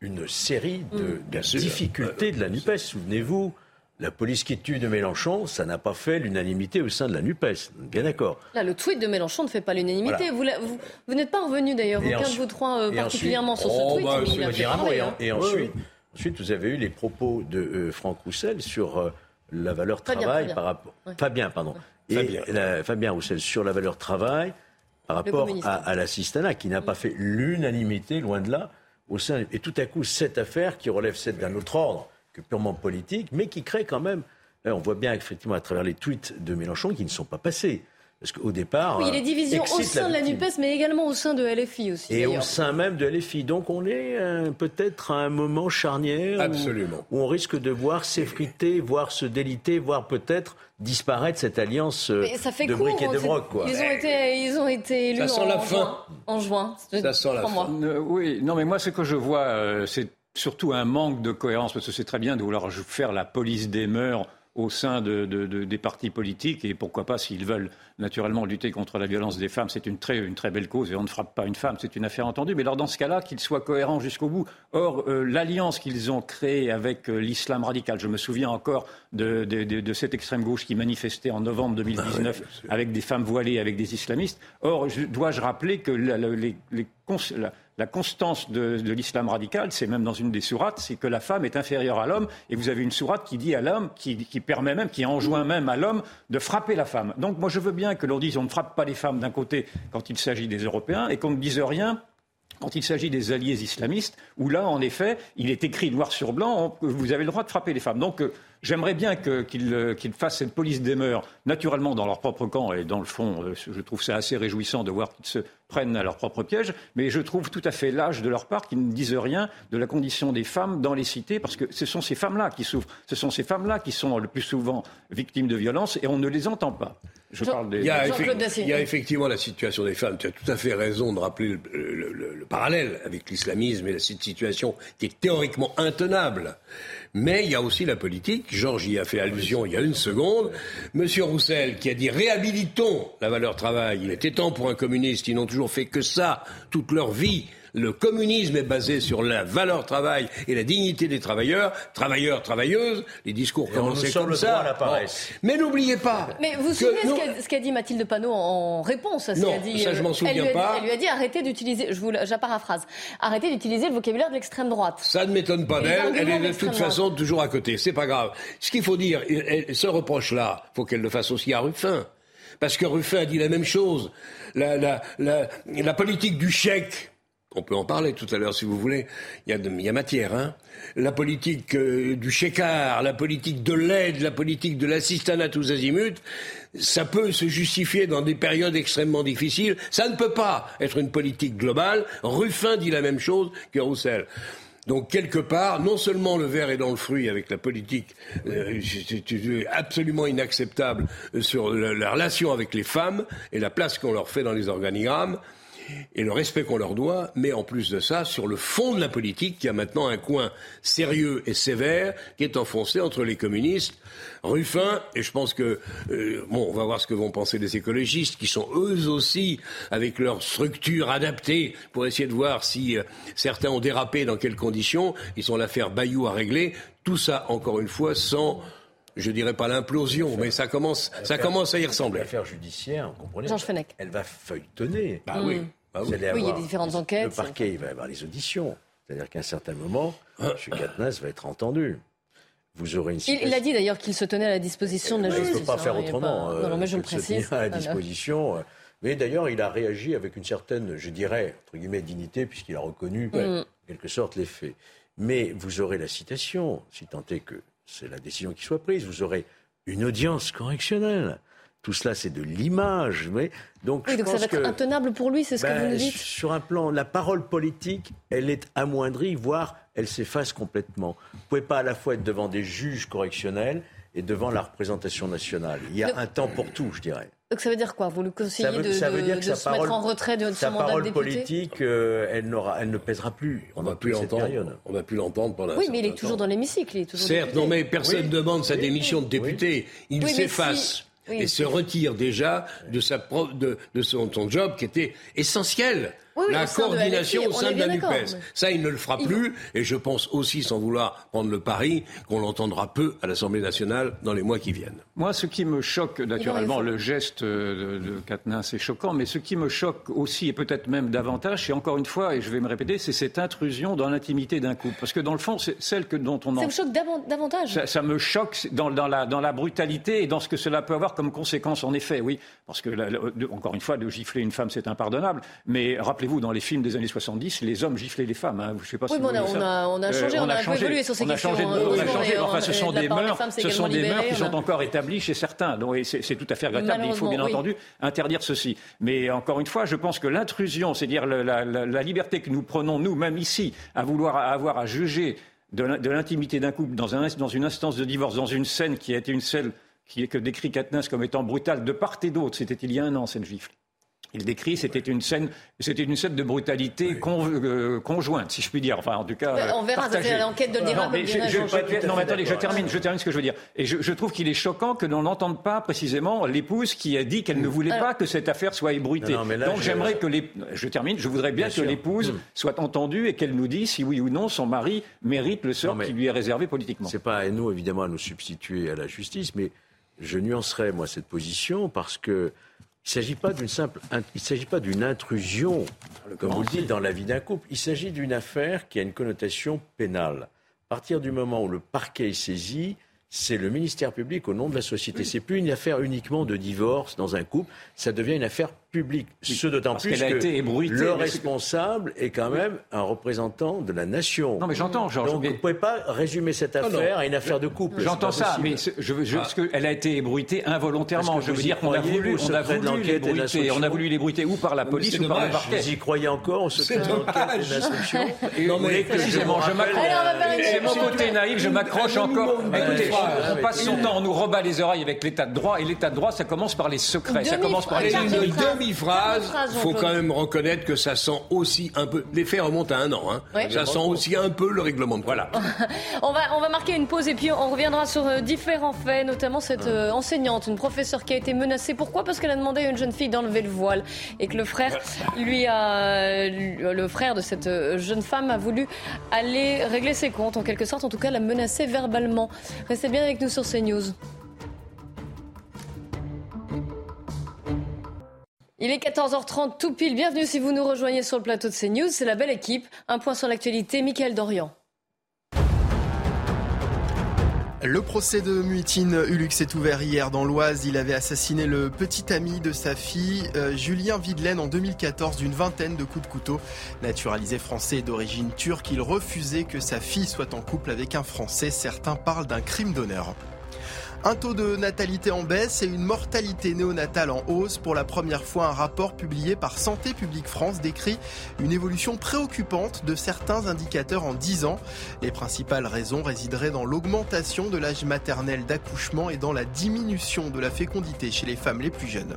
une série de, mm. difficultés de la NUPES. Souvenez-vous, la police qui tue de Mélenchon, ça n'a pas fait l'unanimité au sein de la NUPES. Bien d'accord. Là, le tweet de Mélenchon ne fait pas l'unanimité. Vous, n'êtes pas revenu d'ailleurs, aucun de vous trois euh, particulièrement sur ce oh, tweet. Bah, et, hein. et, ensuite, ensuite, vous avez eu les propos de euh, Franck Roussel sur euh, la valeur travail par rapport. Fabien, pardon. Et Fabien. Roussel sur la valeur travail par rapport à, l'assistanat qui n'a pas fait l'unanimité, loin de là, au sein. Et tout à coup, cette affaire qui relève celle d'un autre ordre que purement politique, mais qui crée quand même. On voit bien effectivement à travers les tweets de Mélenchon qui ne sont pas passés. Parce qu'au départ. Oui, des divisions au sein de la NUPES, mais également au sein de LFI aussi. Et au sein même de LFI. Donc on est euh, peut-être à un moment charnière Absolument. Où, on risque de voir s'effriter, voir se déliter, voir peut-être disparaître cette alliance euh, de briques et de broc. Quoi. Ils, ont été, ils ont été élus en, la fin. Juin, en juin. Ça sent la fin. Euh, oui, non, mais moi, ce que je vois, c'est surtout un manque de cohérence, parce que c'est très bien de vouloir faire la police des mœurs au sein de, des partis politiques et pourquoi pas s'ils veulent naturellement lutter contre la violence des femmes, c'est une très, une très belle cause et on ne frappe pas une femme, c'est une affaire entendue. Mais alors dans ce cas-là, qu'ils soient cohérents jusqu'au bout. Or, euh, l'alliance qu'ils ont créée avec euh, l'islam radical, je me souviens encore de, cette extrême gauche qui manifestait en novembre 2019 ah avec des femmes voilées, avec des islamistes. Or, dois-je rappeler que les, les, la constance de, l'islam radical, c'est même dans une des sourates, c'est que la femme est inférieure à l'homme, et vous avez une sourate qui dit à l'homme, qui, permet même, qui enjoint même à l'homme de frapper la femme. Donc moi je veux bien que l'on dise on ne frappe pas les femmes d'un côté quand il s'agit des Européens, et qu'on ne dise rien quand il s'agit des alliés islamistes, où là, en effet, il est écrit noir sur blanc, vous avez le droit de frapper les femmes. Donc, euh, j'aimerais bien euh, qu'ils fassent cette police des mœurs, naturellement, dans leur propre camp, et dans le fond, euh, je trouve ça assez réjouissant de voir qu'ils se prennent à leur propre piège, mais je trouve tout à fait lâche de leur part qu'ils ne disent rien de la condition des femmes dans les cités, parce que ce sont ces femmes-là qui souffrent, ce sont ces femmes-là qui sont le plus souvent victimes de violences, et on ne les entend pas. Je parle des... il, y a il, y a effectivement la situation des femmes. Tu as tout à fait raison de rappeler le, le parallèle avec l'islamisme et cette situation qui est théoriquement intenable. Mais il y a aussi la politique. Georges y a fait allusion il y a une seconde. Monsieur Roussel qui a dit réhabilitons la valeur travail. Il était temps pour un communiste. Ils n'ont toujours fait que ça toute leur vie le communisme est basé sur la valeur travail et la dignité des travailleurs, travailleurs, travailleuses. Les discours commençaient comme ça. Mais n'oubliez pas. Mais vous vous souvenez ce qu'a dit Mathilde Panot en réponse à ce qu'a dit ça je m'en souviens elle pas. elle lui a dit arrêtez d'utiliser, je vous, paraphrase, arrêtez d'utiliser le vocabulaire de l'extrême droite. Ça ne m'étonne pas d'elle. Elle est de toute façon toujours à côté. C'est pas grave. Ce qu'il faut dire, ce reproche-là, faut qu'elle le fasse aussi à Ruffin. Parce que Ruffin a dit la même chose. La, politique du chèque, on peut en parler tout à l'heure si vous voulez. Il y a, il y a matière. Hein la politique euh, du chécard, la politique de l'aide, la politique de l'assistanat tous azimuts, ça peut se justifier dans des périodes extrêmement difficiles. Ça ne peut pas être une politique globale. Ruffin dit la même chose que Roussel. Donc quelque part, non seulement le verre est dans le fruit avec la politique euh, absolument inacceptable sur la relation avec les femmes et la place qu'on leur fait dans les organigrammes, et le respect qu'on leur doit, mais en plus de ça, sur le fond de la politique, qui a maintenant un coin sérieux et sévère qui est enfoncé entre les communistes, Ruffin, et je pense que, euh, bon, on va voir ce que vont penser les écologistes, qui sont eux aussi, avec leur structure adaptée, pour essayer de voir si euh, certains ont dérapé, dans quelles conditions, ils sont l'affaire Bayou à régler, tout ça, encore une fois, sans je dirais pas l'implosion, mais ça commence, ça commence à y ressembler. L'affaire judiciaire, vous comprenez Jean Elle va feuilletonner. Bah oui. Bah oui. il y a des différentes enquêtes. Le parquet, il va y avoir les auditions. C'est-à-dire qu'à un certain moment, M. Katnas va être entendu. Vous aurez une il, a dit d'ailleurs qu'il se tenait à la disposition de la justice. Il ne peut pas faire hein, autrement. non, non, mais je le précise. à la disposition. Euh, mais d'ailleurs, il a réagi avec une certaine, je dirais, entre guillemets, dignité, puisqu'il a reconnu, en quelque sorte, les faits. Mais vous aurez la citation, si tant est que c'est la décision qui soit prise. Vous aurez une audience correctionnelle. Tout cela, c'est de l'image. Mais donc, oui, donc ça va être intenable pour lui, c'est ce que ben, vous nous dites Sur un plan, la parole politique, elle est amoindrie, voire elle s'efface complètement. Vous ne pouvez pas à la fois être devant des juges correctionnels et devant la représentation nationale. Il y a un temps pour tout, je dirais. Donc ça veut dire quoi? Vous le conseillez de, se mettre en retrait de son mandat de député? politique, euh, elle, elle, ne pèsera plus. On va plus l'entendre. On va plus l'entendre pendant. Oui, mais il est toujours dans l'hémicycle. Certes, non, mais personne ne demande sa démission de député. Il s'efface. et se retire déjà de, sa, de, de son, son job qui était essentiel la coordination au sein de la NUPES. Ça, il ne le fera plus. Et je pense aussi, sans vouloir prendre le pari, qu'on l'entendra peu à l'Assemblée nationale dans les mois qui viennent. Moi, ce qui me choque, naturellement, le geste de, de c'est choquant, mais ce qui me choque aussi, et peut-être même davantage, c'est encore une fois, et je vais me répéter, c'est cette intrusion dans l'intimité d'un couple. Parce que dans le fond, c'est celle que, dont on en... Ça me choque davantage ça, me choque dans, dans, la, dans la brutalité et dans ce que cela peut avoir comme conséquence, en effet, oui. Parce que, encore une fois, de gifler une femme, c'est impardonnable. Mais rappelez-vous, dans les films des années 70, les hommes giflaient les femmes. Hein. Je sais pas oui, si on, a, on, a, on, a, changé, on, a, changé, évolué sur ces on a questions. Changé, hein. on a changé, enfin, ce sont des mœurs, ce sont des mœurs qui sont encore établies chez certains. Donc, c'est tout à fait regrettable. Il faut bien entendu interdire ceci. Mais encore une fois, je pense que l'intrusion, c'est-à-dire la, la, la, liberté que nous prenons, nous, même ici, à vouloir avoir à juger de l'intimité d'un couple dans, un, dans une instance de divorce, dans une scène qui a été une scène qui est que décrit Katniss comme étant brutale de part et d'autre, c'était il y a un an, cette gifle. Il décrit, c'était une scène, c'était une scène de brutalité euh, conjointe, si je puis dire. Enfin, en tout cas, bah, on verra. Partagée. L'enquête de l'IRA. Non, mais, je, je, non, mais attendez, je termine, je termine ce que je veux dire. Et je, je trouve qu'il est choquant que l'on n'entende pas précisément l'épouse qui a dit qu'elle ne voulait pas que cette affaire soit ébruitée. Donc j'aimerais que les, je termine, je voudrais bien, que l'épouse hmm. soit entendue et qu'elle nous dise si oui ou non son mari mérite le sort qui lui est réservé politiquement. C'est pas à nous évidemment à nous substituer à la justice, mais je nuancerai moi cette position parce que il ne s'agit pas d'une simple, il s'agit pas d'une intrusion, comme vous le dites, dans la vie d'un couple. Il s'agit d'une affaire qui a une connotation pénale. À partir du moment où le parquet est saisi, c'est le ministère public au nom de la société. C'est plus une affaire uniquement de divorce dans un couple, ça devient une affaire publique. Ce d'autant plus que été le responsable est quand même un représentant de la nation. Non, mais j'entends, Georges. Donc vous ne pouvez pas résumer cette affaire à une affaire de couple. J'entends ça, mais je veux, juste ah. qu'elle a été ébruitée involontairement. Je veux dire qu'on a voulu, on a voulu l'ébruiter. On a voulu l'ébruiter ou par la police ou par le parquet? Vous y croyez encore, on se fait l'enquête de l'instruction? Non, mais précisément, je m'accroche. C'est mon côté naïf, je m'accroche encore. Écoutez, on passe son temps, on nous rebat les oreilles avec l'état de droit, et l'état de droit, ça commence par les secrets, ça commence par les demi-phrase, il faut quand même reconnaître que ça sent aussi un peu. Les faits remontent à un an. Hein. Ça sent aussi un peu le règlement de Voilà. on, va, on va marquer une pause et puis on reviendra sur euh, différents faits, notamment cette euh, enseignante, une professeure qui a été menacée. Pourquoi? Parce qu'elle a demandé à une jeune fille d'enlever le voile et que le frère, lui a, le frère de cette euh, jeune femme a voulu aller régler ses comptes, en quelque sorte, en tout cas la menacer verbalement. Restez bien avec nous sur CNews. Il est 14h30 tout pile. Bienvenue si vous nous rejoignez sur le plateau de CNews. C'est la belle équipe. Un point sur l'actualité. Michael Dorian. Le procès de Muitine Ulux est ouvert hier dans l'Oise. Il avait assassiné le petit ami de sa fille, euh, Julien Videlaine, en 2014 d'une vingtaine de coups de couteau. Naturalisé français d'origine turque, il refusait que sa fille soit en couple avec un Français. Certains parlent d'un crime d'honneur. Un taux de natalité en baisse et une mortalité néonatale en hausse. Pour la première fois, un rapport publié par Santé publique France décrit une évolution préoccupante de certains indicateurs en 10 ans. Les principales raisons résideraient dans l'augmentation de l'âge maternel d'accouchement et dans la diminution de la fécondité chez les femmes les plus jeunes.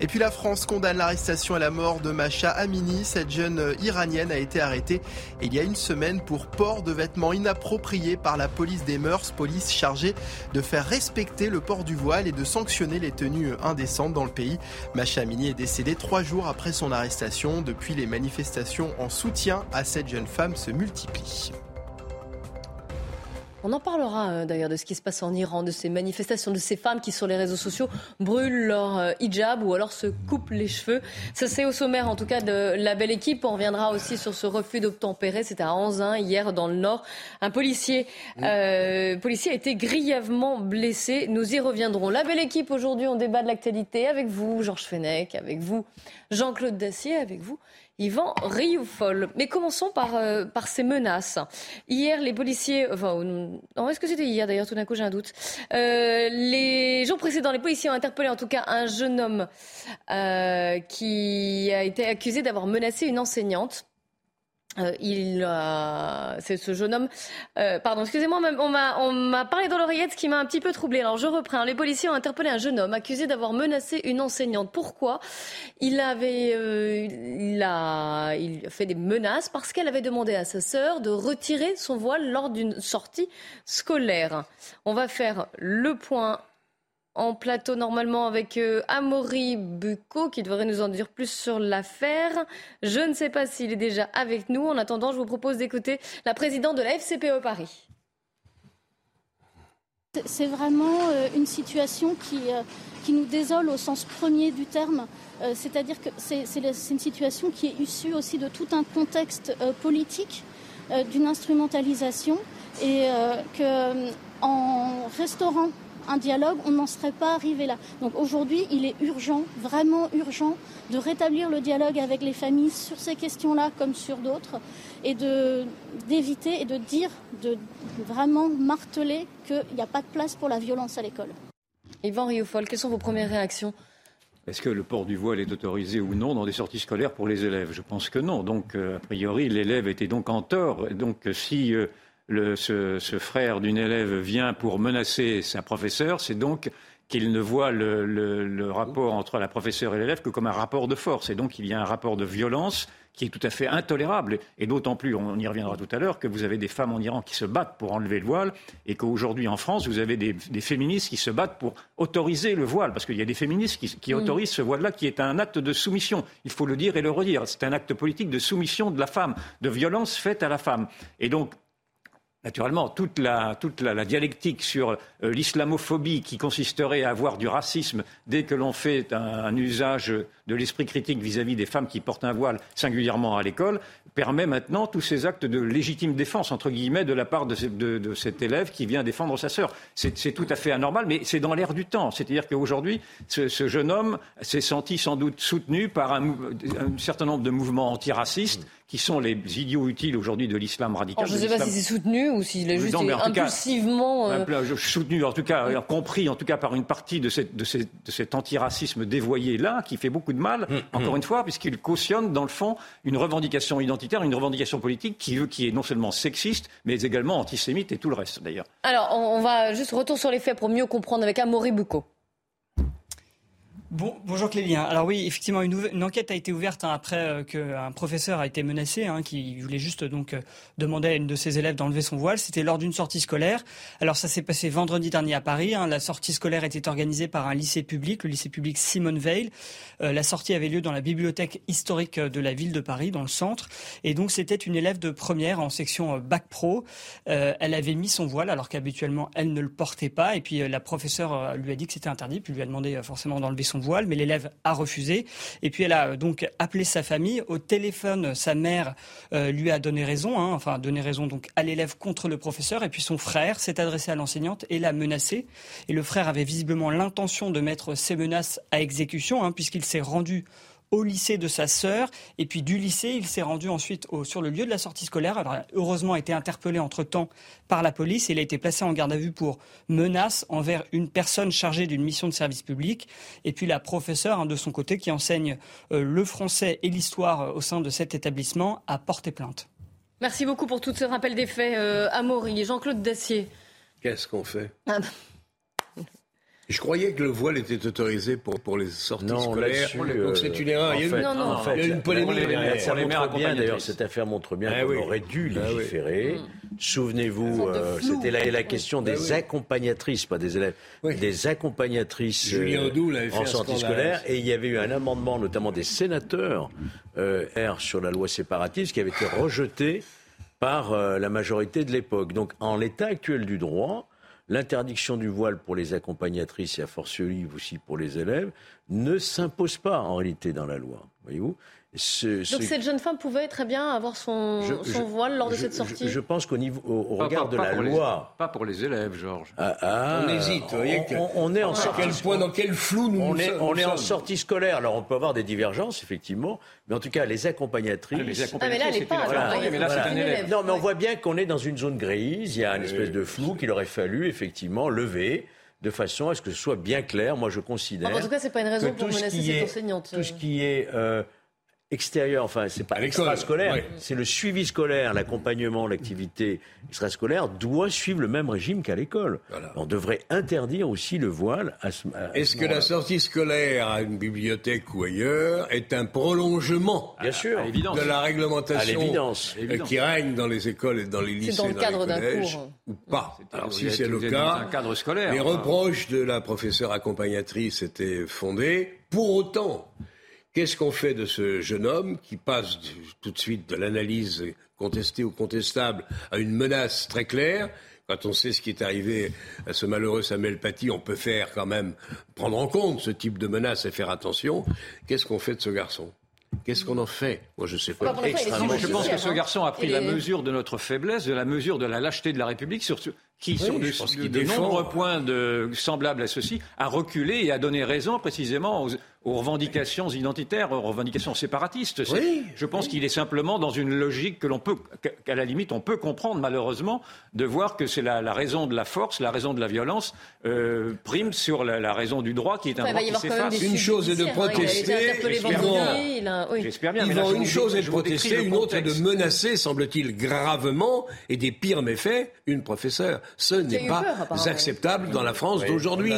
Et puis la France condamne l'arrestation et la mort de Macha Amini. Cette jeune iranienne a été arrêtée il y a une semaine pour port de vêtements inappropriés par la police des mœurs, police chargée de faire respecter le port du voile et de sanctionner les tenues indécentes dans le pays. Macha Amini est décédée trois jours après son arrestation. Depuis, les manifestations en soutien à cette jeune femme se multiplient. On en parlera euh, d'ailleurs de ce qui se passe en Iran, de ces manifestations, de ces femmes qui sur les réseaux sociaux brûlent leur euh, hijab ou alors se coupent les cheveux. Ça c'est au sommaire en tout cas de la belle équipe. On reviendra aussi sur ce refus d'obtempérer. C'était à Anzin hier dans le Nord. Un policier, euh, policier a été grièvement blessé. Nous y reviendrons. La belle équipe aujourd'hui, on débat de l'actualité avec vous, Georges Fenech, avec vous, Jean-Claude Dacier, avec vous. Yvan Rioufol. Mais commençons par, euh, par ces menaces. Hier, les policiers, enfin, est-ce que c'était hier d'ailleurs Tout d'un coup, j'ai un doute. Euh, les jours précédents, les policiers ont interpellé en tout cas un jeune homme euh, qui a été accusé d'avoir menacé une enseignante. Euh, il, c'est ce jeune homme. Euh, pardon, excusez-moi, on m'a, on m'a parlé dans l'oreillette, ce qui m'a un petit peu troublé. Alors je reprends. Les policiers ont interpellé un jeune homme accusé d'avoir menacé une enseignante. Pourquoi? Il avait, euh, il a, il fait des menaces parce qu'elle avait demandé à sa sœur de retirer son voile lors d'une sortie scolaire. On va faire le point en plateau normalement avec euh, Amaury Bucco qui devrait nous en dire plus sur l'affaire. Je ne sais pas s'il est déjà avec nous. En attendant, je vous propose d'écouter la présidente de la FCPE Paris. C'est vraiment euh, une situation qui, euh, qui, nous désole au sens premier du terme. C'est-à-dire que c'est une situation qui est issue aussi de tout un contexte politique, d'une instrumentalisation, et que en restaurant un dialogue, on n'en serait pas arrivé là. Donc aujourd'hui, il est urgent, vraiment urgent, de rétablir le dialogue avec les familles sur ces questions-là comme sur d'autres, et d'éviter et de dire, de vraiment marteler qu'il n'y a pas de place pour la violence à l'école. Yvan Rioufol, quelles sont vos premières réactions? Est-ce que le port du voile est autorisé ou non dans des sorties scolaires pour les élèves? Je pense que non. Donc, euh, a priori, l'élève était donc en tort. Donc, si euh, ce, frère d'une élève vient pour menacer sa professeure, c'est donc qu'il ne voit le, rapport entre la professeure et l'élève que comme un rapport de force. Et donc il y a un rapport de violence qui est tout à fait intolérable. Et d'autant plus, on y reviendra tout à l'heure, que vous avez des femmes en Iran qui se battent pour enlever le voile et qu'aujourd'hui en France, vous avez des, féministes qui se battent pour autoriser le voile. Parce qu'il y a des féministes qui, mm. autorisent ce voile-là qui est un acte de soumission. Il faut le dire et le redire. C'est un acte politique de soumission de la femme, de violence faite à la femme. Et donc, Naturellement, toute la, toute la, dialectique sur euh, l'islamophobie qui consisterait à avoir du racisme dès que l'on fait un, usage de l'esprit critique vis-à-vis des femmes qui portent un voile, singulièrement à l'école, permet maintenant tous ces actes de légitime défense, entre guillemets, de la part de, de, cet élève qui vient défendre sa sœur. C'est tout à fait anormal, mais c'est dans l'air du temps. C'est-à-dire qu'aujourd'hui, ce, ce, jeune homme s'est senti sans doute soutenu par un, un certain nombre de mouvements antiracistes qui sont les idiots utiles aujourd'hui de l'islam radical. je ne sais pas si c'est soutenu ou s'il est juste impulsivement. Euh... soutenu, en tout cas, compris en tout cas par une partie de, cette, de, de cet antiracisme dévoyé-là, qui fait beaucoup de mal, hum, encore hum. une fois, puisqu'il cautionne, dans le fond, une revendication identitaire, une revendication politique qui, qui est non seulement sexiste, mais également antisémite et tout le reste, d'ailleurs. Alors, on, va juste retour sur les faits pour mieux comprendre avec Amaury Boucault. Bonjour Clélie. Alors oui, effectivement, une, enquête a été ouverte hein, après euh, qu'un professeur a été menacé, hein, qui voulait juste donc euh, demander à une de ses élèves d'enlever son voile. C'était lors d'une sortie scolaire. Alors ça s'est passé vendredi dernier à Paris. Hein. La sortie scolaire était organisée par un lycée public, le lycée public Simone Veil. Euh, la sortie avait lieu dans la bibliothèque historique de la ville de Paris, dans le centre. Et donc c'était une élève de première en section bac pro. elle avait mis son voile alors qu'habituellement elle ne le portait pas. Et puis la professeure lui a dit que c'était interdit, puis lui a demandé forcément d'enlever son voile, mais l'élève a refusé. Et puis elle a euh, donc appelé sa famille. Au téléphone, sa mère euh, lui a donné raison, hein, enfin donné raison donc à l'élève contre le professeur. Et puis son frère s'est adressé à l'enseignante et l'a menacé. Et le frère avait visiblement l'intention de mettre ces menaces à exécution, hein, puisqu'il s'est rendu au lycée de sa sœur. Et puis du lycée, il s'est rendu ensuite sur le lieu de la sortie scolaire. Alors, il a heureusement été interpellé entre-temps par la police. Et il a été placé en garde à vue pour menace envers une personne chargée d'une mission de service public. Et puis la professeure, hein, de son côté, qui enseigne euh, le français et l'histoire euh, au sein de cet établissement, a porté plainte. Merci beaucoup pour tout ce rappel des faits, euh, Amaury. Jean-Claude Dacier. Qu'est-ce qu'on fait? ah bah. Je croyais que le voile était autorisé pour, pour les sorties scolaires. Donc c'est une erreur. il y a une, non, non. il y a une polémique Ça montre bien, d'ailleurs, cette affaire montre bien ah qu'on aurait dû ah légiférer. Souvenez-vous, euh, c'était la, la, question des bah accompagnatrices, pas des élèves, des accompagnatrices euh, en sortie scolaire. Et il y avait eu un amendement, notamment des sénateurs, euh, R sur la loi séparatiste, qui avait été rejeté par la majorité de l'époque. Donc, en l'état actuel du droit, l'interdiction du voile pour les accompagnatrices et a fortiori aussi pour les élèves ne s'impose pas en réalité dans la loi. Voyez-vous donc cette jeune femme pouvait très bien avoir son, voile lors de cette sortie. Je, pense qu'au niveau, au, regard de la loi, pas pour les élèves, Georges. Ah, ah, on hésite. on, est en sortie. quel point, dans quel flou nous On est, on est en sortie scolaire. Alors on peut avoir des divergences effectivement, mais en tout cas les accompagnatrices. les accompagnatrices ah, mais là, c'est un élève. Non, mais on voit bien qu'on est dans une zone grise. Il y a une espèce de flou qu'il aurait fallu effectivement lever de façon à ce que ce soit bien clair. Moi, je considère. en tout cas, c'est pas une raison pour menacer cette enseignante. Tout ce qui est euh, extérieur, enfin c'est pas extrascolaire, c'est le suivi scolaire, l'accompagnement, l'activité extrascolaire doit suivre le même régime qu'à l'école. On devrait interdire aussi le voile à ce Est-ce que la sortie scolaire à une bibliothèque ou ailleurs est un prolongement Bien sûr, de la réglementation qui règne dans les écoles et dans les lycées dans le cadre d'un cours. ou pas. Alors si c'est le cas, les reproches de la professeure accompagnatrice étaient fondés. Pour autant, Qu'est-ce qu'on fait de ce jeune homme qui passe tout de suite de l'analyse contestée ou contestable à une menace très claire quand on sait ce qui est arrivé à ce malheureux Samuel Paty, on peut faire quand même prendre en compte ce type de menace et faire attention. Qu'est-ce qu'on fait de ce garçon? Qu'est-ce qu'on en fait? Moi, je sais pas. Je pense que ce garçon a pris la mesure de notre faiblesse, de la mesure de la lâcheté de la République, sur, qui sont de, de, nombreux points de, semblables à ceci, à reculer et à donner raison précisément aux, aux revendications identitaires, aux revendications séparatistes. Je pense qu'il est simplement dans une logique que l'on peut, qu'à la limite, on peut comprendre malheureusement, de voir que c'est la, raison de la force, la raison de la violence euh, prime sur la, raison du droit qui est un droit qui s'efface. Une chose est de protester, j'espère bien. une chose est de protester, une autre est de menacer, semble-t-il, gravement et des pires méfaits une professeure. Ce n'est pas acceptable dans la France d'aujourd'hui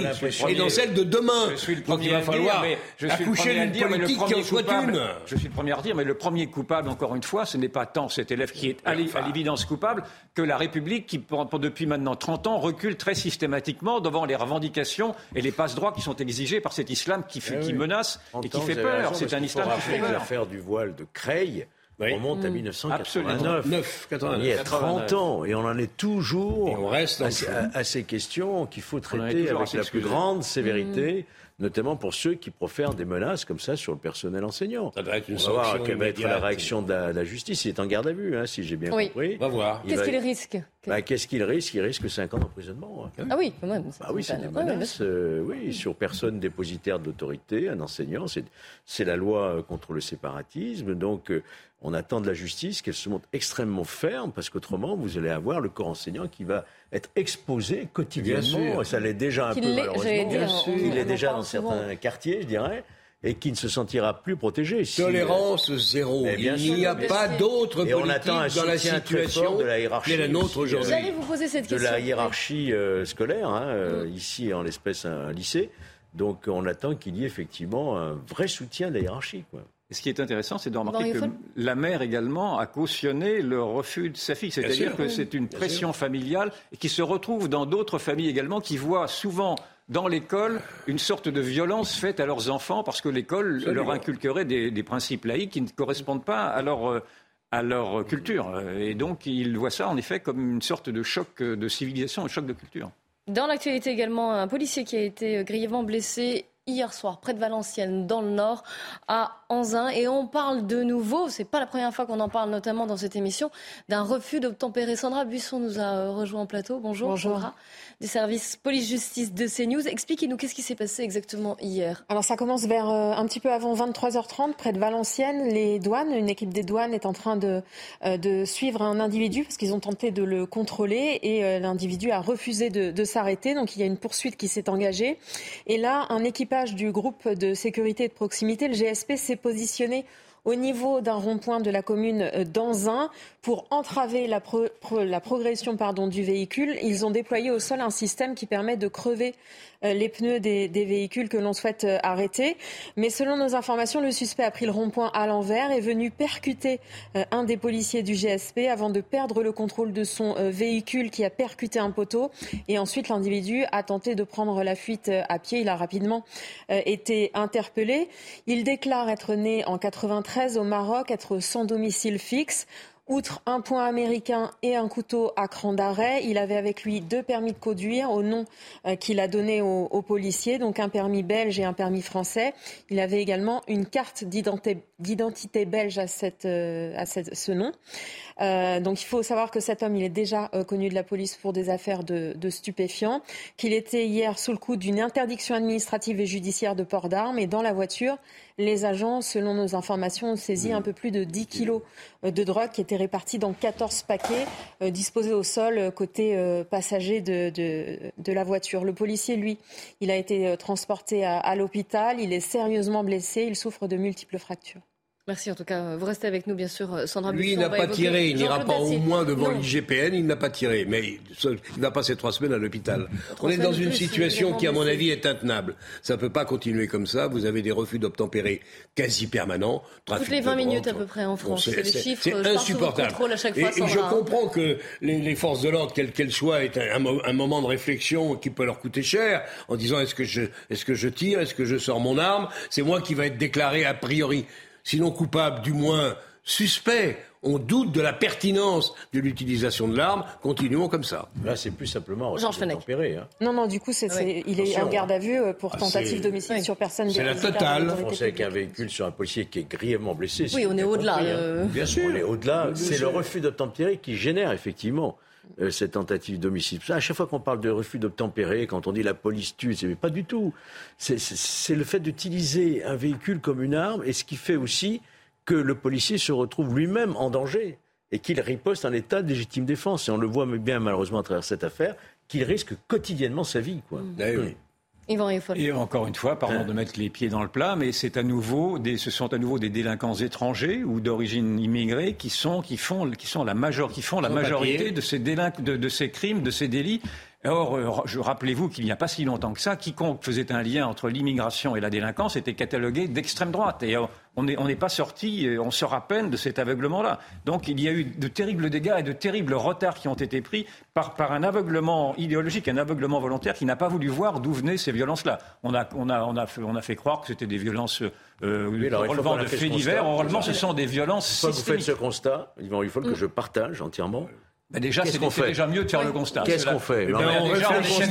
et dans celle de demain. Donc il va falloir je suis le premier à dire, mais le premier coupable, je suis le premier à dire, mais le premier coupable, encore une fois, ce n'est pas tant cet élève qui est à l'évidence coupable que la République qui, depuis maintenant 30 ans, recule très systématiquement devant les revendications et les passe-droits qui sont exigés par cet islam qui, eh qui menace et qui fait peur. C'est un islam qui fait peur. L'affaire du voile de Creil, remonte à 1989. Il y a 30 ans et on en est toujours on reste à, ces questions qu'il faut traiter avec la plus grande sévérité. Mm notamment pour ceux qui profèrent des menaces comme ça sur le personnel enseignant. Ça être une On va voir quelle va être la réaction de la, justice. Il est en garde à vue, hein, si j'ai bien compris. On va voir. Qu'est-ce qu'il risque? Bah, Qu'est-ce qu'il risque? Il risque 5 ans d'emprisonnement. Hein. Ah oui, quand même. Bah oui, c'est des menaces euh, oui, sur personne dépositaire de l'autorité, un enseignant. C'est la loi euh, contre le séparatisme. Donc, euh, on attend de la justice qu'elle se montre extrêmement ferme, parce qu'autrement, vous allez avoir le corps enseignant qui va être exposé quotidiennement. Ça l'est déjà un peu, malheureusement. Il est déjà dans certains quartiers, je dirais et qui ne se sentira plus protégé. Tolérance zéro. Il n'y a pas d'autre politique on attend un dans la situation de la hiérarchie la nôtre aujourd'hui. vous poser cette question. De la hiérarchie euh, scolaire, hein, euh, ici en l'espèce un lycée, Donc on attend qu'il y ait effectivement un vrai soutien de la hiérarchie. Quoi. Et ce qui est intéressant, c'est de remarquer que la mère également a cautionné le refus de sa fille. C'est-à-dire que c'est une pression familiale qui se retrouve dans d'autres familles également qui voient souvent dans l'école une sorte de violence faite à leurs enfants parce que l'école leur inculquerait des, des, principes laïques qui ne correspondent pas à leur, à leur culture. Et donc ils voient ça en effet comme une sorte de choc de civilisation, un choc de culture. Dans l'actualité également, un policier qui a été grièvement blessé hier soir près de Valenciennes, dans le nord, à Anzin. Et on parle de nouveau, c'est pas la première fois qu'on en parle, notamment dans cette émission, d'un refus d'obtempérer. Sandra Buisson nous a rejoint en plateau. Bonjour, Bonjour. Sandra, du service police-justice de CNews. Expliquez-nous qu'est-ce qui s'est passé exactement hier? Alors ça commence vers euh, un petit peu avant 23h30, près de Valenciennes. Les douanes, une équipe des douanes est en train de, euh, de suivre un individu parce qu'ils ont tenté de le contrôler et euh, l'individu a refusé de, de s'arrêter. Donc il y a une poursuite qui s'est engagée. Et là, un équipage du groupe de sécurité de proximité, le GSP, s'est positionné au niveau d'un rond-point de la commune d'Anzin pour entraver la, pro la progression du véhicule. Ils ont déployé au sol un système qui permet de crever les pneus des, véhicules que l'on souhaite arrêter. Mais selon nos informations, le suspect a pris le rond-point à l'envers, est venu percuter un des policiers du GSP avant de perdre le contrôle de son véhicule qui a percuté un poteau. Et ensuite, l'individu a tenté de prendre la fuite à pied. Il a rapidement été interpellé. Il déclare être né en 93 au Maroc, être sans domicile fixe. Outre un point américain et un couteau à cran d'arrêt, il avait avec lui deux permis de conduire au nom euh, qu'il a donné aux, policiers, donc un permis belge et un permis français. Il avait également une carte d'identité belge euh, à cette, ce nom. Euh, donc il faut savoir que cet homme, il est déjà euh, connu de la police pour des affaires de, de stupéfiants, qu'il était hier sous le coup d'une interdiction administrative et judiciaire de port d'armes et dans la voiture, les agents, selon nos informations, ont saisi un peu plus de 10 kilos de drogue qui étaient répartis dans 14 paquets euh, disposés au sol côté euh, passager de, de, de, la voiture. Le policier, lui, il a été transporté à, à l'hôpital. Il est sérieusement blessé. Il souffre de multiples fractures. Merci en tout cas. Vous restez avec nous, bien sûr, Sandra Lui, il n'a pas tiré. Il n'ira pas au moins devant l'IGPN. Il n'a pas tiré. Mais il va passer trois semaines à l'hôpital. On est dans une situation qui, à mon avis, est intenable. Ça ne peut pas continuer comme ça. Vous avez des refus d'obtempérer quasi permanents. Toutes les 20 minutes à peu près en France. Bon, c'est insupportable. À chaque fois, et, et je comprends que les, les forces de l'ordre, quelles qu'elles soient, aient un, un, moment de réflexion qui peut leur coûter cher, en disant est-ce que je, est-ce que je tire, est-ce que je sors mon arme? C'est moi qui va être déclaré a priori sinon coupable, du moins suspect. On doute de la pertinence de l'utilisation de l'arme. Continuons comme ça. Là, c'est plus simplement tempéré. Hein. Non, non, du coup, c'est, il est en garde à vue pour ah, tentative d'homicide oui. sur personne. C'est la totale. On sait qu'un véhicule sur un policier qui est grièvement blessé. Oui, on est au-delà. Euh... Bien sûr. On est au-delà. C'est sûr. le refus d'obtempérer qui génère effectivement euh, cette tentative d'homicide. À chaque fois qu'on parle de refus d'obtempérer, quand on dit la police tue, c'est pas du tout. C'est le fait d'utiliser un véhicule comme une arme et ce qui fait aussi que le policier se retrouve lui-même en danger et qu'il riposte un état de légitime défense. Et on le voit bien malheureusement à travers cette affaire, qu'il risque quotidiennement sa vie. Quoi. Mmh. oui. Et encore une fois, pardon de mettre les pieds dans le plat, mais c'est à nouveau des, ce sont à nouveau des délinquants étrangers ou d'origine immigrée qui sont, qui font, qui sont la, major, qui font la majorité de ces, délinqu, de, de ces crimes, de ces délits. Or, je rappelez-vous qu'il n'y a pas si longtemps que ça, quiconque faisait un lien entre l'immigration et la délinquance était catalogué d'extrême droite. Et on n'est on pas sorti, on sort à peine de cet aveuglement-là. Donc il y a eu de terribles dégâts et de terribles retards qui ont été pris par, par un aveuglement idéologique, un aveuglement volontaire qui n'a pas voulu voir d'où venaient ces violences-là. On a, on, a, on, a fait, on a fait croire que c'était des violences euh, oui, alors, relevant de faits divers. Oralement, ce sont des violences Une fois que vous faites ce constat, il faut que je partage entièrement. Ben déjà, c'est déjà mieux de faire le constat. Qu'est-ce qu'on fait ben ben on Déjà, on, essaie,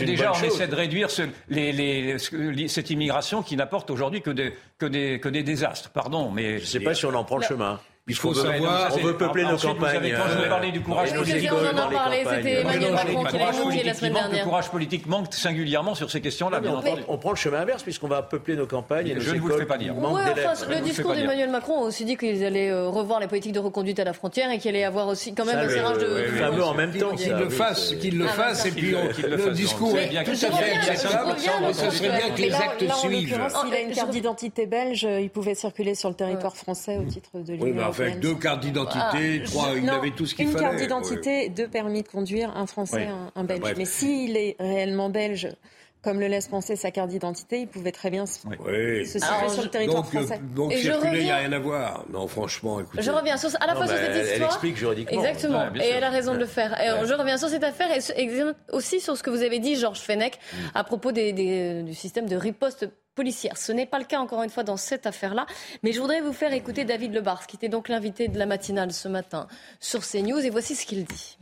on, déjà, on essaie de réduire ce, les, les, cette immigration qui n'apporte aujourd'hui que des, que, des, que des désastres. Pardon, mais... Je ne sais pas si on en prend le chemin. Il faut savoir, on veut peupler nos campagnes. Quand je vous parlais du courage politique, on en a parlé, c'était Emmanuel Macron qui l'a évoqué la semaine dernière. Le courage politique manque singulièrement sur ces questions-là, bien entendu. On prend le chemin inverse puisqu'on va peupler nos campagnes et nos Je ne vous le fais pas dire. Le discours d'Emmanuel Macron a aussi dit qu'ils allaient revoir les politiques de reconduite à la frontière et qu'il allait y avoir aussi quand même un serrage de... Fameux en même temps. Qu'il le fasse, qu'il le fasse, et puis le discours est bien tout à fait acceptable. Ce serait bien que les actes suivent. S'il a une carte d'identité belge, il pouvait circuler sur le territoire français au titre de l'Union avec deux cartes d'identité, ah, trois, il avait tout ce qu'il fallait. Une carte d'identité, ouais. deux permis de conduire, un français, ouais. un, un, belge. Mais s'il est réellement belge, comme le laisse penser sa carte d'identité, il pouvait très bien se, oui. se situer sur le territoire donc, français. Donc, Et je circuler, il n'y a rien à voir. Non, franchement, écoutez. Je reviens sur, à la Non, fois sur mais cette elle- elle histoire. explique juridiquement. Exactement. Ouais, et sûr. elle a raison de le faire. Et Ouais. Je reviens sur cette affaire et aussi sur ce que vous avez dit, Georges Fenech, Mm. à propos des- des- du système de riposte policière. Ce n'est pas le cas, encore une fois, dans cette affaire-là. Mais je voudrais vous faire écouter David Lebars, qui était donc l'invité de la matinale ce matin sur CNews. Et voici ce qu'il dit.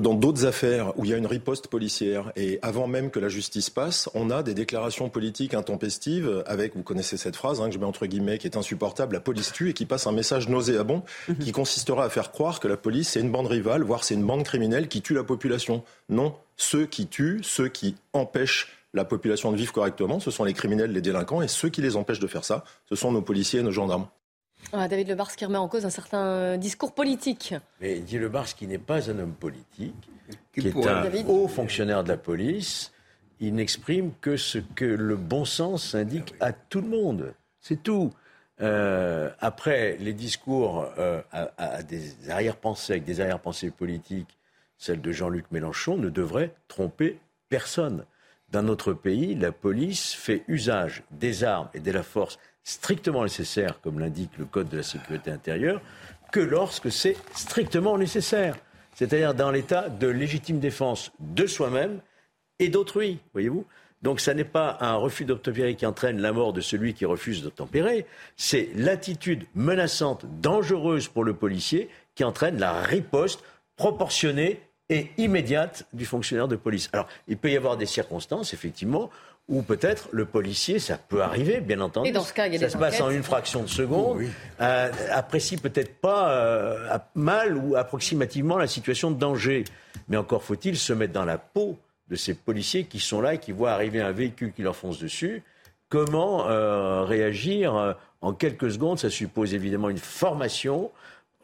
Dans d'autres affaires où il y a une riposte policière et avant même que la justice passe, on a des déclarations politiques intempestives avec, vous connaissez cette phrase hein, que je mets entre guillemets, qui est insupportable, la police tue et qui passe un message nauséabond qui consistera à faire croire que la police c'est une bande rivale, voire c'est une bande criminelle qui tue la population. Non, ceux qui tuent, ceux qui empêchent la population de vivre correctement, ce sont les criminels, les délinquants et ceux qui les empêchent de faire ça, ce sont nos policiers et nos gendarmes. Ah, David Lebars qui remet en cause un certain euh, discours politique. Mais Guy Lebars, qui n'est pas un homme politique, Qui qui est un David haut fonctionnaire de la police, il n'exprime que ce que le bon sens indique à tout le monde. C'est tout. Euh, après, les discours euh, à, à des arrière-pensées, avec des arrière-pensées politiques, celle de Jean-Luc Mélenchon, ne devraient tromper personne. Dans notre pays, la police fait usage des armes et de la force strictement nécessaires, comme l'indique le Code de la sécurité intérieure, que lorsque c'est strictement nécessaire. C'est-à-dire dans l'état de légitime défense de soi-même et d'autrui, voyez-vous donc ça n'est pas un refus d'obtempérer qui entraîne la mort de celui qui refuse d'obtempérer, c'est l'attitude menaçante, dangereuse pour le policier qui entraîne la riposte proportionnée et immédiate du fonctionnaire de police. Alors, il peut y avoir des circonstances, effectivement, où peut-être le policier, ça peut arriver, bien entendu. Et dans ce cas, il y a ça des se passe en une fraction de seconde, euh, apprécie peut-être pas euh, à- mal ou approximativement la situation de danger. Mais encore faut-il se mettre dans la peau de ces policiers qui sont là et qui voient arriver un véhicule qui leur fonce dessus. Comment euh, réagir en quelques secondes? Ça suppose évidemment une formation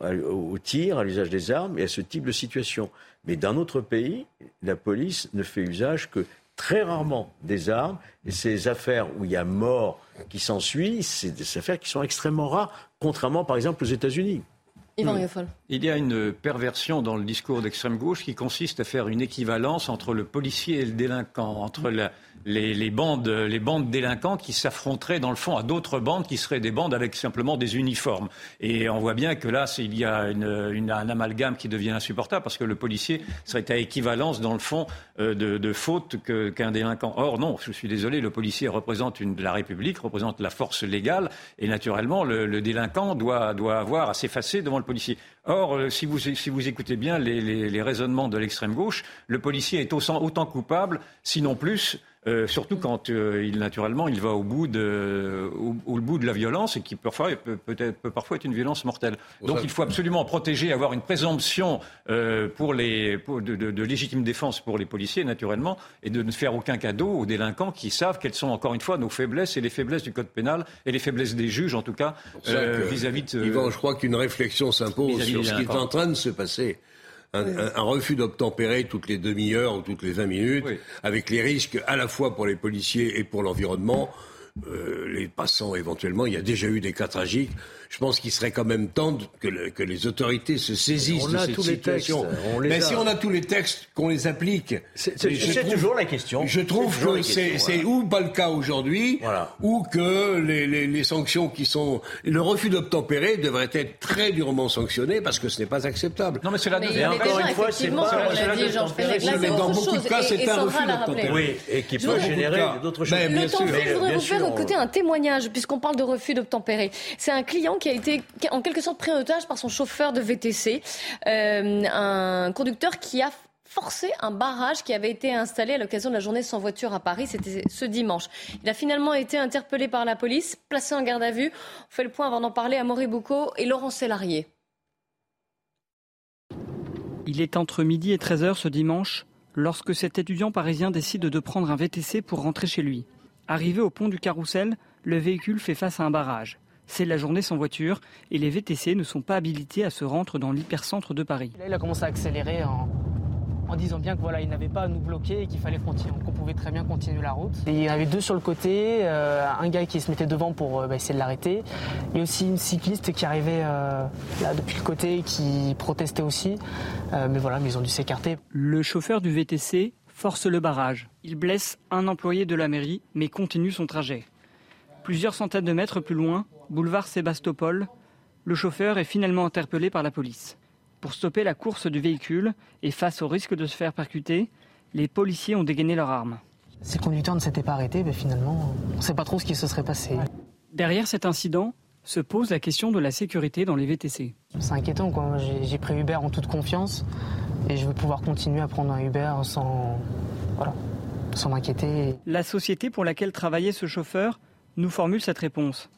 au tir, à l'usage des armes et à ce type de situation. Mais dans notre pays, la police ne fait usage que très rarement des armes. Et ces affaires où il y a mort qui s'ensuit, c'est des affaires qui sont extrêmement rares, contrairement par exemple aux États-Unis. Yvan Oui. Il y a une perversion dans le discours d'extrême gauche qui consiste à faire une équivalence entre le policier et le délinquant, entre les, bandes, les bandes délinquantes qui s'affronteraient dans le fond à d'autres bandes qui seraient des bandes avec simplement des uniformes. Et on voit bien que là, il y a un amalgame qui devient insupportable parce que le policier serait à équivalence dans le fond euh, de, de faute qu'un délinquant. Or non, je suis désolé, le policier représente la République, représente la force légale et naturellement le, délinquant doit avoir à s'effacer devant le policier. Or, euh, si vous, écoutez bien les, raisonnements de l'extrême gauche, le policier est autant coupable, sinon plus, euh, surtout quand euh, il naturellement il va au bout de, au, au bout de la violence et qui parfois peut, peut, être, peut parfois être une violence mortelle. Donc il faut absolument protéger, avoir une présomption euh, pour les, pour de, de- de légitime défense pour les policiers naturellement et de ne faire aucun cadeau aux délinquants qui savent quelles sont encore une fois nos faiblesses et les faiblesses du code pénal et les faiblesses des juges en tout cas euh, vis-à-vis de. Yvan, je crois qu'une réflexion s'impose sur ce qui est en train de se passer. Un, un- un refus d'obtempérer toutes les demi-heures ou toutes les 20 minutes, avec les risques à la fois pour les policiers et pour l'environnement. Euh, les passants éventuellement, il y a déjà eu des cas tragiques. Je pense qu'il serait quand même temps de- que, le- que les autorités se saisissent On de a cette tous les situation. textes, on les Mais a. si on a tous les textes, qu'on les applique. C'est- toujours la question. Je trouve que c'est question, c'est ou pas le cas aujourd'hui, ou que les, les- les sanctions qui sont le refus d'obtempérer devrait être très durement sanctionné parce que ce n'est pas acceptable. Non, mais c'est la dit Georges Fenech, là, c'est Mais dans beaucoup de cas, c'est un refus d'obtempérer. Oui, et qui Je peut générer d'autres choses. Le bien temps je voudrais vous faire écouter un témoignage, puisqu'on parle de refus d'obtempérer. C'est un client qui a été en quelque sorte pris en otage par son chauffeur de VTC, euh, un conducteur qui a forcé un barrage qui avait été installé à l'occasion de la journée sans voiture à Paris. C'était ce dimanche. Il a finalement été interpellé par la police, placé en garde à vue. On fait le point avant d'en parler à Maurice Boucaud et Laurent Sélarié. Il est entre midi et 13h ce dimanche lorsque cet étudiant parisien décide de prendre un VTC pour rentrer chez lui. Arrivé au pont du Carrousel, le véhicule fait face à un barrage. C'est la journée sans voiture et les VTC ne sont pas habilités à se rendre dans l'hypercentre de Paris. Là, il a commencé à accélérer en, en disant bien que voilà, il n'avait pas à nous bloquer et qu'il fallait continuer, qu'on pouvait très bien continuer la route. Et il y en avait deux sur le côté, euh, un gars qui se mettait devant pour euh, bah, essayer de l'arrêter, et aussi une cycliste qui arrivait euh, là depuis le côté qui protestait aussi. Mais voilà, mais ils ont dû s'écarter. Le chauffeur du VTC force le barrage. Il blesse un employé de la mairie, mais continue son trajet. Plusieurs centaines de mètres plus loin, boulevard Sébastopol, le chauffeur est finalement interpellé par la police. Pour stopper la course du véhicule et face au risque de se faire percuter, les policiers ont dégainé leurs armes. Si le conducteur ne s'était pas arrêté, ben finalement, on ne sait pas trop ce qui se serait passé. Derrière cet incident se pose la question de la sécurité dans les VTC. C'est inquiétant, quoi. J'ai pris Uber en toute confiance et je veux pouvoir continuer à prendre un Uber sans, voilà, sans m'inquiéter. La société pour laquelle travaillait ce chauffeur nous formule cette réponse.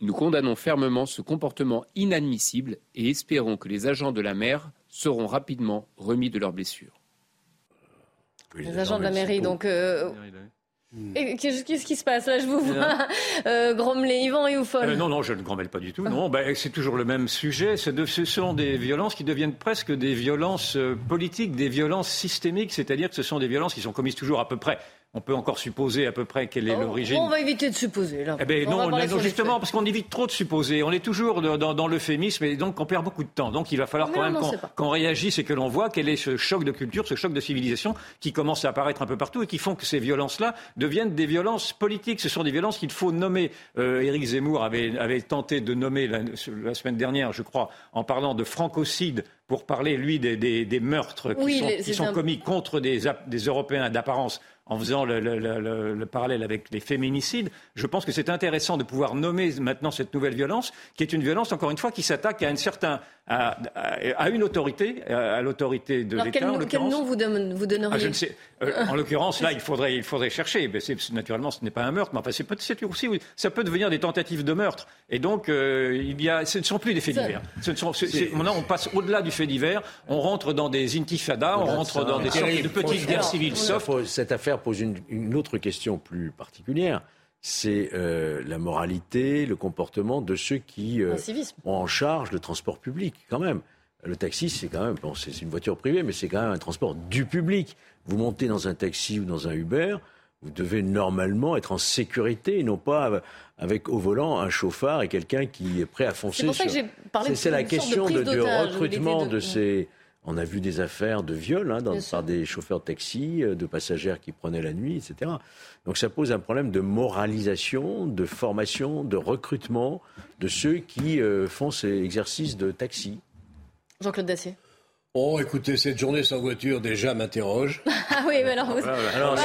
Nous condamnons fermement ce comportement inadmissible et espérons que les agents de la mer seront rapidement remis de leurs blessures. Les agents de la mairie, donc. Euh, qu'est-ce qui se passe là Je vous vois euh, grommeler Yvan et Oufol. Euh, non, non, je ne grommelle pas du tout. Non, ben, c'est toujours le même sujet. De, ce sont des violences qui deviennent presque des violences euh, politiques, des violences systémiques, c'est-à-dire que ce sont des violences qui sont commises toujours à peu près on peut encore supposer à peu près quelle est oh, l'origine. On va éviter de supposer. Là. Eh ben, non, non justement, parce qu'on évite trop de supposer. On est toujours dans, dans l'euphémisme et donc on perd beaucoup de temps. Donc il va falloir quand même qu'on réagisse et que l'on voit quel est ce choc de culture, ce choc de civilisation qui commence à apparaître un peu partout et qui font que ces violences-là deviennent des violences politiques. Ce sont des violences qu'il faut nommer. Euh, Éric Zemmour avait, avait, tenté de nommer la, la, semaine dernière, je crois, en parlant de francocide pour parler, lui, des, des, des meurtres qui sont, qui sont commis contre des, des Européens d'apparence en faisant le, parallèle avec les féminicides, je pense que c'est intéressant de pouvoir nommer maintenant cette nouvelle violence, qui est une violence, encore une fois, qui s'attaque à un certain à, une autorité, à, l'autorité de l'État. Quel, quel, nom vous, vous donneriez ah, je ne sais. Euh, en l'occurrence, là, il faudrait, il faudrait chercher. Mais naturellement, ce n'est pas un meurtre, mais enfin, c'est aussi, ça peut devenir des tentatives de meurtre. Et donc, euh, il y a, ce ne sont plus des faits divers. maintenant, on passe au-delà du fait divers. On rentre dans des intifadas, on rentre dans des sortes de petites guerres civiles. Sauf cette affaire pose une, autre question plus particulière c'est euh, la moralité, le comportement de ceux qui euh, ont en charge le transport public, quand même. Le taxi, c'est quand même, bon, c'est une voiture privée, mais c'est quand même un transport du public. Vous montez dans un taxi ou dans un Uber, vous devez normalement être en sécurité et non pas avec au volant un chauffard et quelqu'un qui est prêt à foncer. C'est la question de, du recrutement de ces on a vu des affaires de viol hein, par des chauffeurs de taxi, euh, de passagères qui prenaient la nuit, etc. Donc ça pose un problème de moralisation, de formation, de recrutement de ceux qui euh, font ces exercices de taxi. Jean-Claude Dacier. Oh, écoutez, cette journée sans voiture déjà m'interroge. ah oui, mais alors, vous... alors,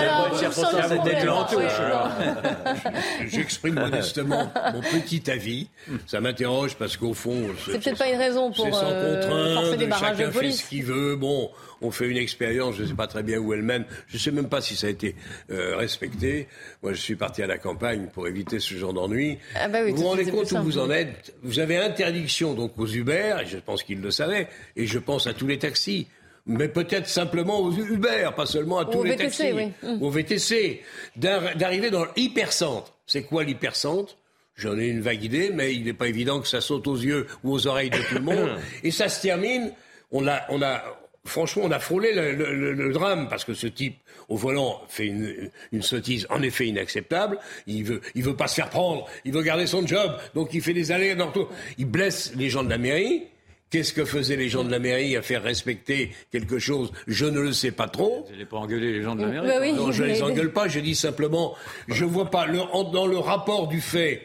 J'exprime modestement mon petit avis. Ça m'interroge parce qu'au fond, c'est peut-être pas une raison pour euh, forcer des barrages chacun de police. fait ce qu'il veut. Bon, on fait une expérience, je ne sais pas très bien où elle mène. Je ne sais même pas si ça a été euh, respecté. Moi, je suis parti à la campagne pour éviter ce genre d'ennui. Ah bah oui, vous vous rendez compte où vous en êtes Vous avez interdiction donc aux Uber, et je pense qu'ils le savaient, et je pense à tous les taxis mais peut-être simplement aux Uber, pas seulement à tous les taxis, oui. Mmh. au VTC, d'arriver dans l'hypercentre. C'est quoi l'hypercentre? J'en ai une vague idée, mais il n'est pas évident que ça saute aux yeux ou aux oreilles de tout le monde. Et ça se termine. On a, on a, franchement, on a frôlé le, drame parce que ce type au volant fait une, une, sottise en effet inacceptable. Il veut, il veut pas se faire prendre. Il veut garder son job. Donc il fait des allers retours. Il blesse les gens de la mairie. Qu'est-ce que faisaient les gens de la mairie à faire respecter quelque chose? Je ne le sais pas trop. Vous n'allez pas engueuler les gens de la mairie bah Non, je ne les engueule pas. Je dis simplement, je vois pas le, dans le rapport du fait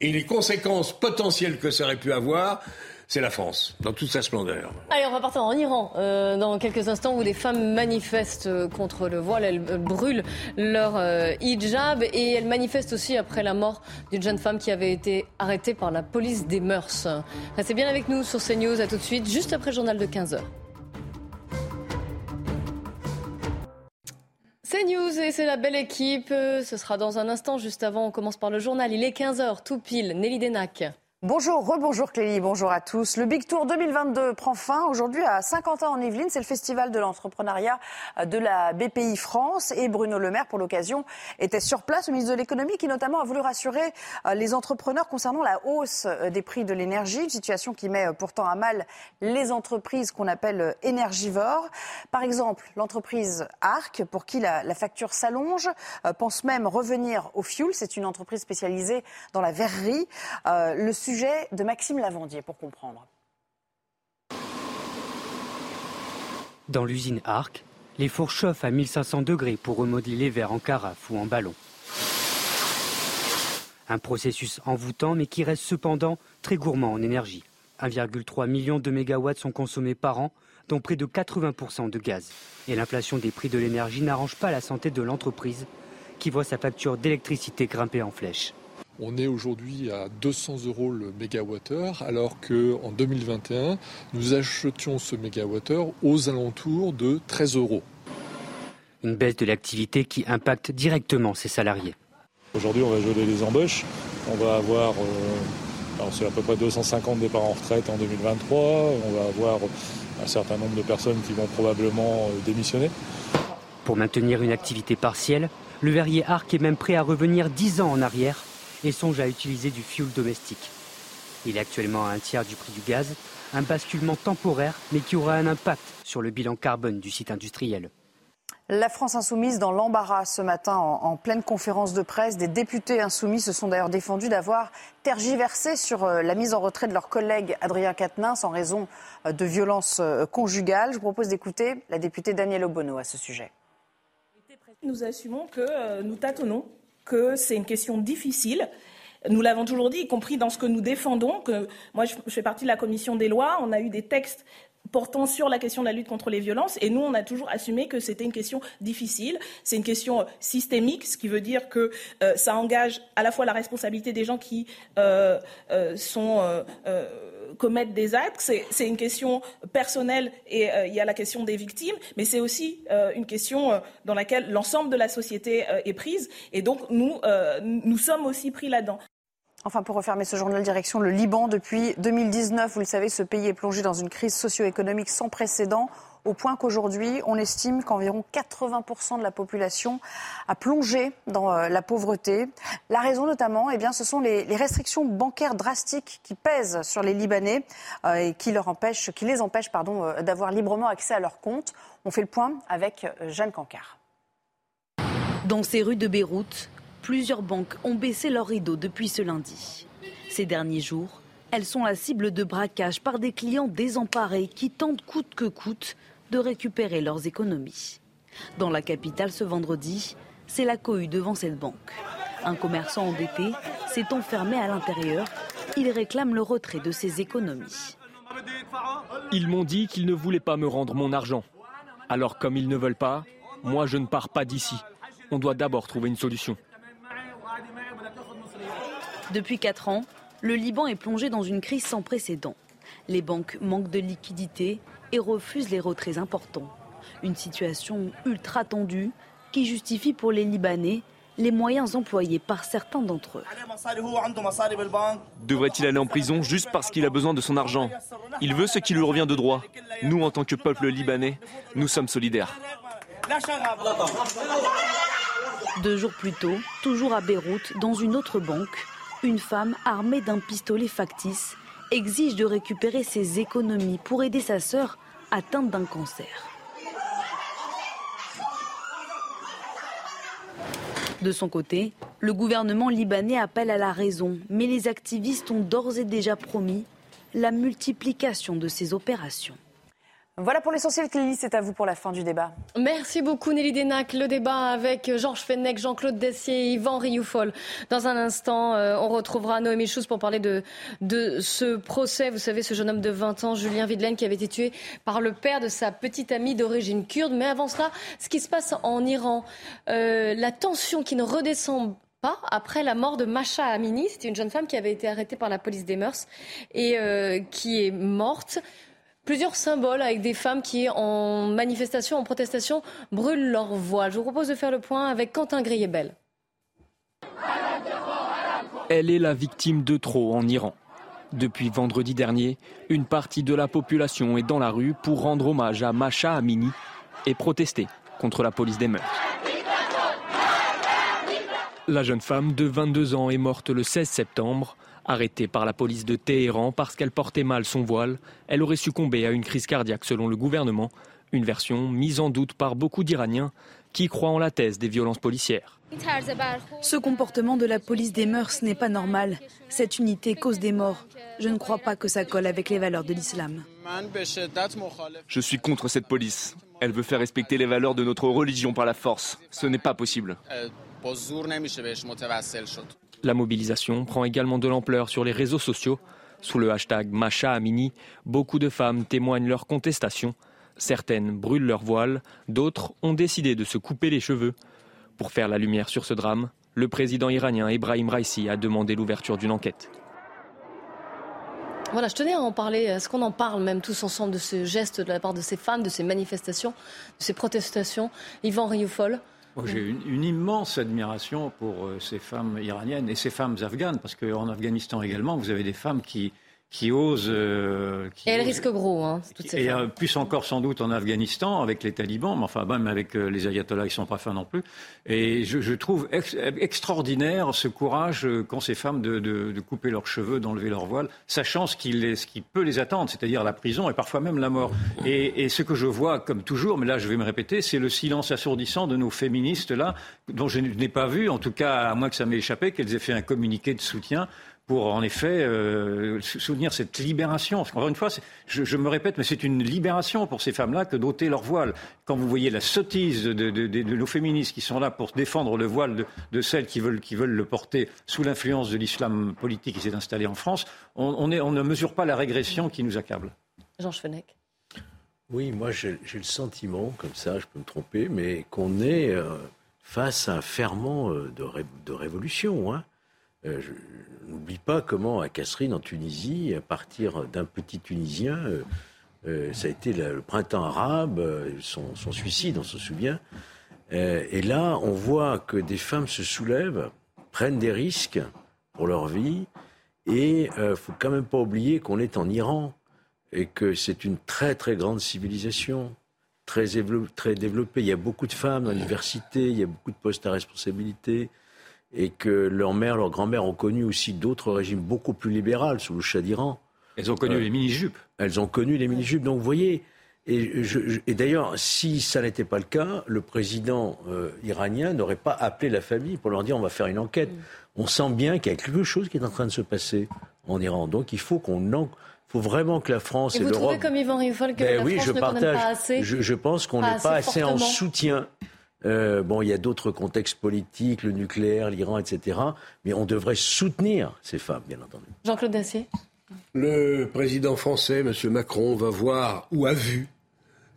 et les conséquences potentielles que ça aurait pu avoir c'est la France, dans toute sa splendeur. Allez, on va partir en Iran euh, dans quelques instants où des femmes manifestent contre le voile. Elles brûlent leur euh, hijab et elles manifestent aussi après la mort d'une jeune femme qui avait été arrêtée par la police des mœurs. Restez bien avec nous sur CNews. À tout de suite, juste après le journal de 15h. C'est News et c'est la belle équipe. Ce sera dans un instant. Juste avant, on commence par le journal. Il est 15h, tout pile. Nelly Denac. Bonjour, rebonjour Clélie, bonjour à tous. Le Big Tour 2022 prend fin aujourd'hui à Saint-Quentin en Yvelines. C'est le festival de l'entrepreneuriat de la BPI France et Bruno Le Maire, pour l'occasion, était sur place, au ministre de l'économie, qui notamment a voulu rassurer euh, les entrepreneurs concernant la hausse euh, des prix de l'énergie, une situation qui met euh, pourtant à mal les entreprises qu'on appelle énergivores. Par exemple, l'entreprise Arc, pour qui la, facture s'allonge, pense même revenir au fuel. C'est une entreprise spécialisée dans la verrerie. De Maxime Lavandier pour comprendre. Dans l'usine Arc, Les fours chauffent à 1500 degrés pour remodeler les verres en carafe ou en ballon. Un processus envoûtant mais qui reste cependant très gourmand en énergie. 1,3 million de mégawatts sont consommés par an, dont près de 80% de gaz. Et l'inflation des prix de l'énergie n'arrange pas la santé de l'entreprise, qui voit sa facture d'électricité grimper en flèche. On est aujourd'hui à 200 euros le mégawattheure, alors qu'en 2021, nous achetions ce mégawattheure aux alentours de 13 euros. Une baisse de l'activité qui impacte directement ses salariés. Aujourd'hui, on va geler les embauches. On va avoir, euh, c'est à peu près 250 départs en retraite en 2023. On va avoir un certain nombre de personnes qui vont probablement euh, démissionner. Pour maintenir une activité partielle, le verrier Arc est même prêt à revenir 10 ans en arrière et songe à utiliser du fioul domestique. Il est actuellement à un tiers du prix du gaz, un basculement temporaire mais qui aura un impact sur le bilan carbone du site industriel. La France insoumise dans l'embarras ce matin en, pleine conférence de presse. Des députés insoumis se sont d'ailleurs défendus d'avoir tergiversé sur euh, la mise en retrait de leur collègue Adrien Quatennens en raison euh, de violences euh, conjugales. Je vous propose d'écouter la députée Danielle Obono à ce sujet. Nous assumons que nous tâtonnons, que c'est une question difficile. Nous l'avons toujours dit, y compris dans ce que nous défendons. Que moi, je fais partie de la commission des lois. On a eu des textes portant sur la question de la lutte contre les violences. Et nous, on a toujours assumé que c'était une question difficile. C'est une question systémique, ce qui veut dire que euh, ça engage à la fois la responsabilité des gens qui euh, euh, commettent des actes. C'est une question personnelle et il y a la question des victimes, mais c'est aussi une question dans laquelle l'ensemble de la société est prise. Et donc, nous, nous sommes aussi pris là-dedans. Enfin, pour refermer ce journal direction le Liban, depuis 2019, vous le savez, ce pays est plongé dans une crise socio-économique sans précédent, au point qu'aujourd'hui, on estime qu'environ 80% de la population a plongé dans euh, la pauvreté. La raison notamment, eh bien, ce sont les, restrictions bancaires drastiques qui pèsent sur les Libanais euh, et qui, les empêchent pardon, euh, d'avoir librement accès à leurs comptes. On fait le point avec Jeanne Cancard. Dans ces rues de Beyrouth, Plusieurs banques ont baissé leurs rideaux depuis ce lundi. Ces derniers jours, elles sont la cible de braquage par des clients désemparés qui tentent coûte que coûte de récupérer leurs économies. Dans la capitale ce vendredi, c'est la cohue devant cette banque. Un commerçant endetté s'est enfermé à l'intérieur. Il réclame le retrait de ses économies. Ils m'ont dit qu'ils ne voulaient pas me rendre mon argent. Alors comme ils ne veulent pas, moi je ne pars pas d'ici. On doit d'abord trouver une solution. Depuis 4 ans, le Liban est plongé dans une crise sans précédent. Les banques manquent de liquidités et refusent les retraits importants. Une situation ultra tendue qui justifie pour les Libanais les moyens employés par certains d'entre eux. Devrait-il aller en prison juste parce qu'il a besoin de son argent? Il veut ce qui lui revient de droit. Nous, en tant que peuple libanais, nous sommes solidaires. Deux jours plus tôt, toujours à Beyrouth, dans une autre banque, une femme armée d'un pistolet factice exige de récupérer ses économies pour aider sa sœur atteinte d'un cancer. De son côté, le gouvernement libanais appelle à la raison, mais les activistes ont d'ores et déjà promis la multiplication de ces opérations. Voilà pour l'essentiel, Clélie, c'est à vous pour la fin du débat. Merci beaucoup Nelly Denac. Le débat avec Georges Fenech, Jean-Claude Dessier, Yvan Rioufol. Dans un instant, euh, on retrouvera Noémie Schulz pour parler de, de ce procès. Vous savez, ce jeune homme de 20 ans, Julien Videlaine, qui avait été tué par le père de sa petite amie d'origine kurde. Mais avant cela, ce qui se passe en Iran, euh, la tension qui ne redescend pas après la mort de Masha Amini. C'était une jeune femme qui avait été arrêtée par la police des mœurs et euh, qui est morte plusieurs symboles avec des femmes qui, en manifestation, en protestation, brûlent leur voile. Je vous propose de faire le point avec Quentin Griebel. Elle est la victime de trop en Iran. Depuis vendredi dernier, une partie de la population est dans la rue pour rendre hommage à Masha Amini et protester contre la police des mœurs. La jeune femme de 22 ans est morte le 16 septembre Arrêtée par la police de Téhéran parce qu'elle portait mal son voile, elle aurait succombé à une crise cardiaque selon le gouvernement, une version mise en doute par beaucoup d'Iraniens qui croient en la thèse des violences policières. Ce comportement de la police des mœurs n'est pas normal. Cette unité cause des morts. Je ne crois pas que ça colle avec les valeurs de l'islam. Je suis contre cette police. Elle veut faire respecter les valeurs de notre religion par la force. Ce n'est pas possible. La mobilisation prend également de l'ampleur sur les réseaux sociaux. Sous le hashtag Macha Amini, beaucoup de femmes témoignent leur contestation. Certaines brûlent leur voile, d'autres ont décidé de se couper les cheveux. Pour faire la lumière sur ce drame, le président iranien Ibrahim Raisi a demandé l'ouverture d'une enquête. Voilà, je tenais à en parler. Est-ce qu'on en parle même tous ensemble de ce geste de la part de ces femmes, de ces manifestations, de ces protestations? Yvan Rioufol j'ai une, immense admiration pour euh, ces femmes iraniennes et ces femmes afghanes, parce qu'en Afghanistan également, vous avez des femmes qui, qui osent. Euh, qui et elles risquent gros, hein, toutes ces Et euh, plus encore sans doute en Afghanistan avec les talibans, mais enfin même avec euh, les ayatollahs, ils sont pas fins non plus. Et je, je trouve ex extraordinaire ce courage euh, qu'ont ces femmes de, de, de couper leurs cheveux, d'enlever leur voile, sachant ce qui, les, ce qui peut les attendre, c'est-à-dire la prison et parfois même la mort. Et, et, ce que je vois, comme toujours, mais là je vais me répéter, c'est le silence assourdissant de nos féministes là, dont je n'ai pas vu, en tout cas à moins que ça m'ait échappé, qu'elles aient fait un communiqué de soutien pour en effet euh, soutenir cette libération. Parce qu'encore une fois, je, je, me répète, mais c'est une libération pour ces femmes-là que d'ôter leur voile. Quand vous voyez la sottise de, de, de, de, nos féministes qui sont là pour défendre le voile de, celles qui veulent, qui veulent le porter sous l'influence de l'islam politique qui s'est installé en France, on, on, est, on, ne mesure pas la régression qui nous accable. Jean Fenech. Oui, moi j'ai le sentiment, comme ça, je peux me tromper, mais qu'on est euh, face à un ferment euh, de, ré, de révolution. Hein. Euh, je, n'oublie pas comment à Casserine, en Tunisie, à partir d'un petit Tunisien, euh, euh, ça a été le, printemps arabe, son, suicide, on se souvient. et là, on voit que des femmes se soulèvent, prennent des risques pour leur vie, et il faut quand même pas oublier qu'on est en Iran, et que c'est une très très grande civilisation. Très, très développée. Il y a beaucoup de femmes dans l'université, il y a beaucoup de postes à responsabilité et que leur mère, leur grand-mère ont connu aussi d'autres régimes beaucoup plus libéraux sous le Shah d'Iran. Elles ont connu euh, les mini-jupes. Elles ont connu les mini-jupes. Donc vous voyez, et, et d'ailleurs, si ça n'était pas le cas, le président euh, iranien n'aurait pas appelé la famille pour leur dire on va faire une enquête. Mm. On sent bien qu'il y a quelque chose qui est en train de se passer en Iran. Donc il faut qu'on en... faut vraiment que la France et, et l'Europe. Vous trouvez comme Yvan Rieffol que ben la oui, France je ne partage. pas assez je, je pense qu'on n'est pas assez en soutien euh, bon, il y a d'autres contextes politiques, le nucléaire, l'Iran, etc. Mais on devrait soutenir ces femmes, bien entendu. Jean-Claude Dacier Le président français, M. Macron, va voir ou a vu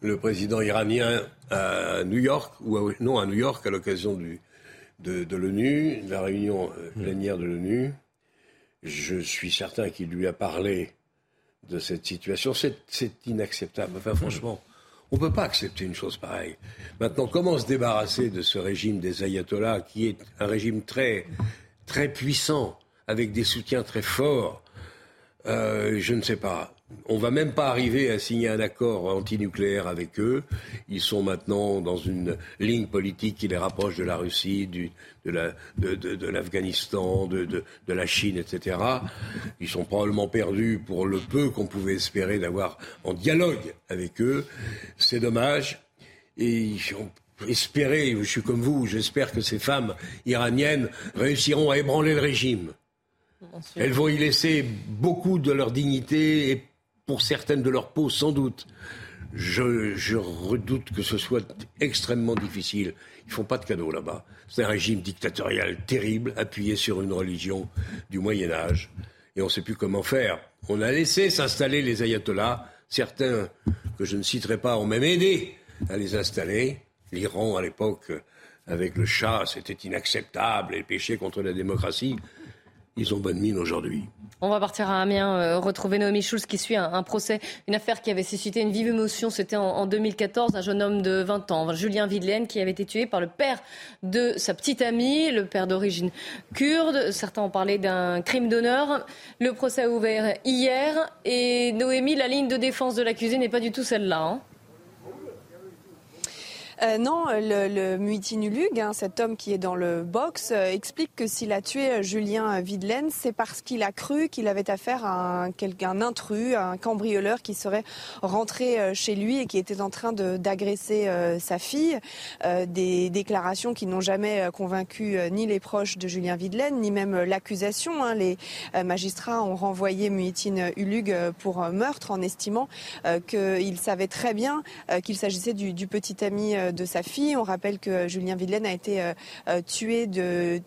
le président iranien à New York, ou à, non à New York à l'occasion de, de l'ONU, de la réunion plénière de l'ONU. Je suis certain qu'il lui a parlé de cette situation. C'est inacceptable. Enfin, franchement. On ne peut pas accepter une chose pareille. Maintenant, comment se débarrasser de ce régime des ayatollahs, qui est un régime très, très puissant, avec des soutiens très forts euh, Je ne sais pas. On va même pas arriver à signer un accord antinucléaire avec eux. Ils sont maintenant dans une ligne politique qui les rapproche de la Russie, du, de, la, de, de, de l'Afghanistan, de, de, de, la Chine, etc. Ils sont probablement perdus pour le peu qu'on pouvait espérer d'avoir en dialogue avec eux. C'est dommage. Et espérer, je suis comme vous, j'espère que ces femmes iraniennes réussiront à ébranler le régime. Elles vont y laisser beaucoup de leur dignité et pour certaines de leur peau, sans doute. Je, redoute que ce soit extrêmement difficile. Ils font pas de cadeaux là-bas. C'est un régime dictatorial terrible, appuyé sur une religion du Moyen Âge. Et on ne sait plus comment faire. On a laissé s'installer les ayatollahs. Certains, que je ne citerai pas, ont même aidé à les installer. L'Iran, à l'époque, avec le Shah, c'était inacceptable et péché contre la démocratie. Ils ont bonne mine aujourd'hui. On va partir à Amiens, euh, retrouver Naomi Schulz qui suit un, procès, une affaire qui avait suscité une vive émotion. C'était en, en, 2014, un jeune homme de 20 ans, Julien Videlaine, qui avait été tué par le père de sa petite amie, le père d'origine kurde. Certains ont parlé d'un crime d'honneur. Le procès a ouvert hier et Noémie, la ligne de défense de l'accusé n'est pas du tout celle-là. Hein Euh, non, le, le Muitinulug, hein, cet homme qui est dans le box, euh, explique que s'il a tué euh, Julien Videlaine, c'est parce qu'il a cru qu'il avait affaire à un, intrus, un cambrioleur qui serait rentré chez lui et qui était en train d'agresser sa fille. des déclarations qui n'ont jamais convaincu ni les proches de Julien Videlaine, ni même l'accusation. Hein. Les magistrats ont renvoyé Muitin Ulug pour meurtre en estimant qu'il savait très bien qu'il s'agissait du petit ami de sa fille. On rappelle que Julien Videlaine a été euh, euh, tué de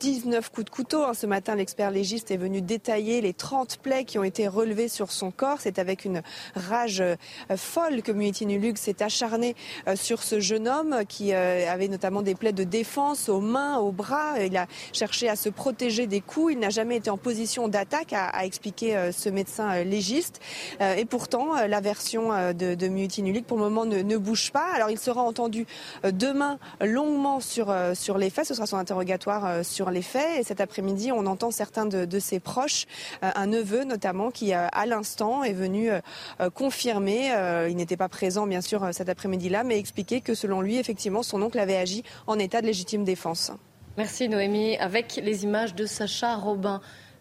19 coups de couteau. Hein. Ce matin, l'expert légiste est venu détailler les 30 plaies qui ont été relevées sur son corps. C'est avec une rage euh, folle que Muitinulug s'est acharné euh, sur ce jeune homme qui euh, avait notamment des plaies de défense aux mains, aux bras. Il a cherché à se protéger des coups. Il n'a jamais été en position d'attaque, a, expliqué ce médecin légiste. Et pourtant, la version de, de pour le moment, ne, bouge pas. Alors, il sera entendu demain longuement sur, sur les faits. Ce sera son interrogatoire sur les faits. Et cet après-midi, on entend certains de, ses proches, euh, un neveu notamment, qui euh, à l'instant est venu euh, confirmer, il n'était pas présent bien sûr cet après-midi-là, mais expliquer que selon lui, effectivement, son oncle avait agi en état de légitime défense. Merci Noémie. Avec les images de Sacha Robin,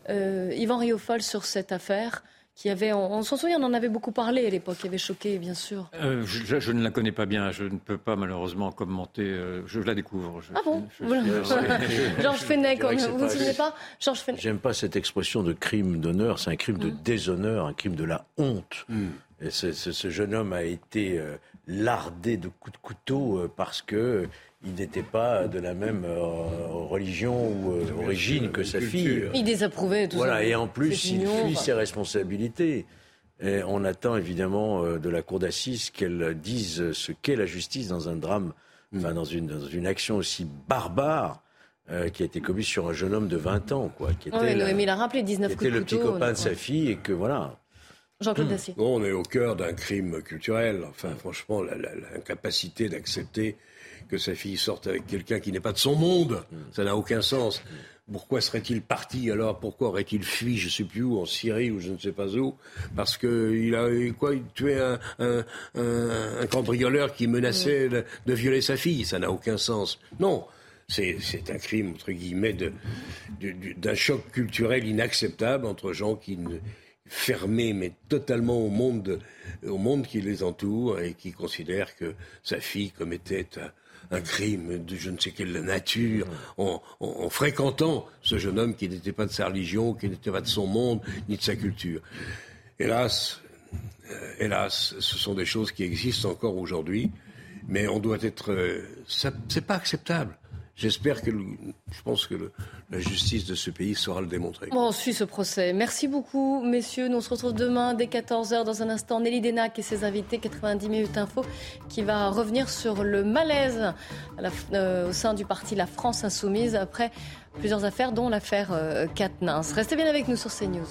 Yvan Riofol sur cette affaire qui avait, on, s'en souvient, on en avait beaucoup parlé à l'époque, qui avait choqué, bien sûr. Euh, je, ne la connais pas bien, je ne peux pas malheureusement commenter, euh, je la découvre. ah bon Georges Fenech, vous ne souvenez pas Georges Fenech. J'aime pas cette expression de crime d'honneur, c'est un crime de mm. déshonneur, un crime de la honte. Mm. Et ce, jeune homme a été euh, lardé de coups de couteau parce que il n'était pas de la même euh, religion ou euh, origine que sa fille. Il désapprouvait tout voilà, ça. et en plus, il fuit ses responsabilités. Et on attend évidemment euh, de la cour d'assises qu'elle dise ce qu'est la justice dans un drame, mm. enfin dans une, dans une action aussi barbare. qui a été commise sur un jeune homme de 20 ans, quoi, qui était, l'a rappelé, 19 qui était le petit copain de sa fille, et que voilà. Jean-Claude Dacier. on est au cœur d'un crime culturel. Enfin, franchement, l'incapacité d'accepter que sa fille sorte avec quelqu'un qui n'est pas de son monde. Ça n'a aucun sens. Pourquoi serait-il parti alors? Pourquoi aurait-il fui, je ne sais plus où, en Syrie ou je ne sais pas où? Parce qu'il a quoi? Tué un, un, un, cambrioleur qui menaçait de, violer sa fille. Ça n'a aucun sens. Non, c'est un crime, entre guillemets, d'un choc culturel inacceptable entre gens qui ne fermés, mais totalement au monde, au monde qui les entoure et qui considèrent que sa fille commettait un crime de je ne sais quelle nature en, fréquentant ce jeune homme qui n'était pas de sa religion, qui n'était pas de son monde, ni de sa culture. Hélas, euh, hélas, ce sont des choses qui existent encore aujourd'hui, mais on doit être. Euh, c'est pas acceptable. J'espère que, je pense que la justice de ce pays saura le démontrer. Bon, on suit ce procès. Merci beaucoup, messieurs. Nous on se retrouve demain dès 14h dans un instant. Nelly Denac et ses invités, 90 minutes info, qui va revenir sur le malaise euh, au sein du parti La France Insoumise après plusieurs affaires, dont l'affaire euh, Restez bien avec nous sur CNews.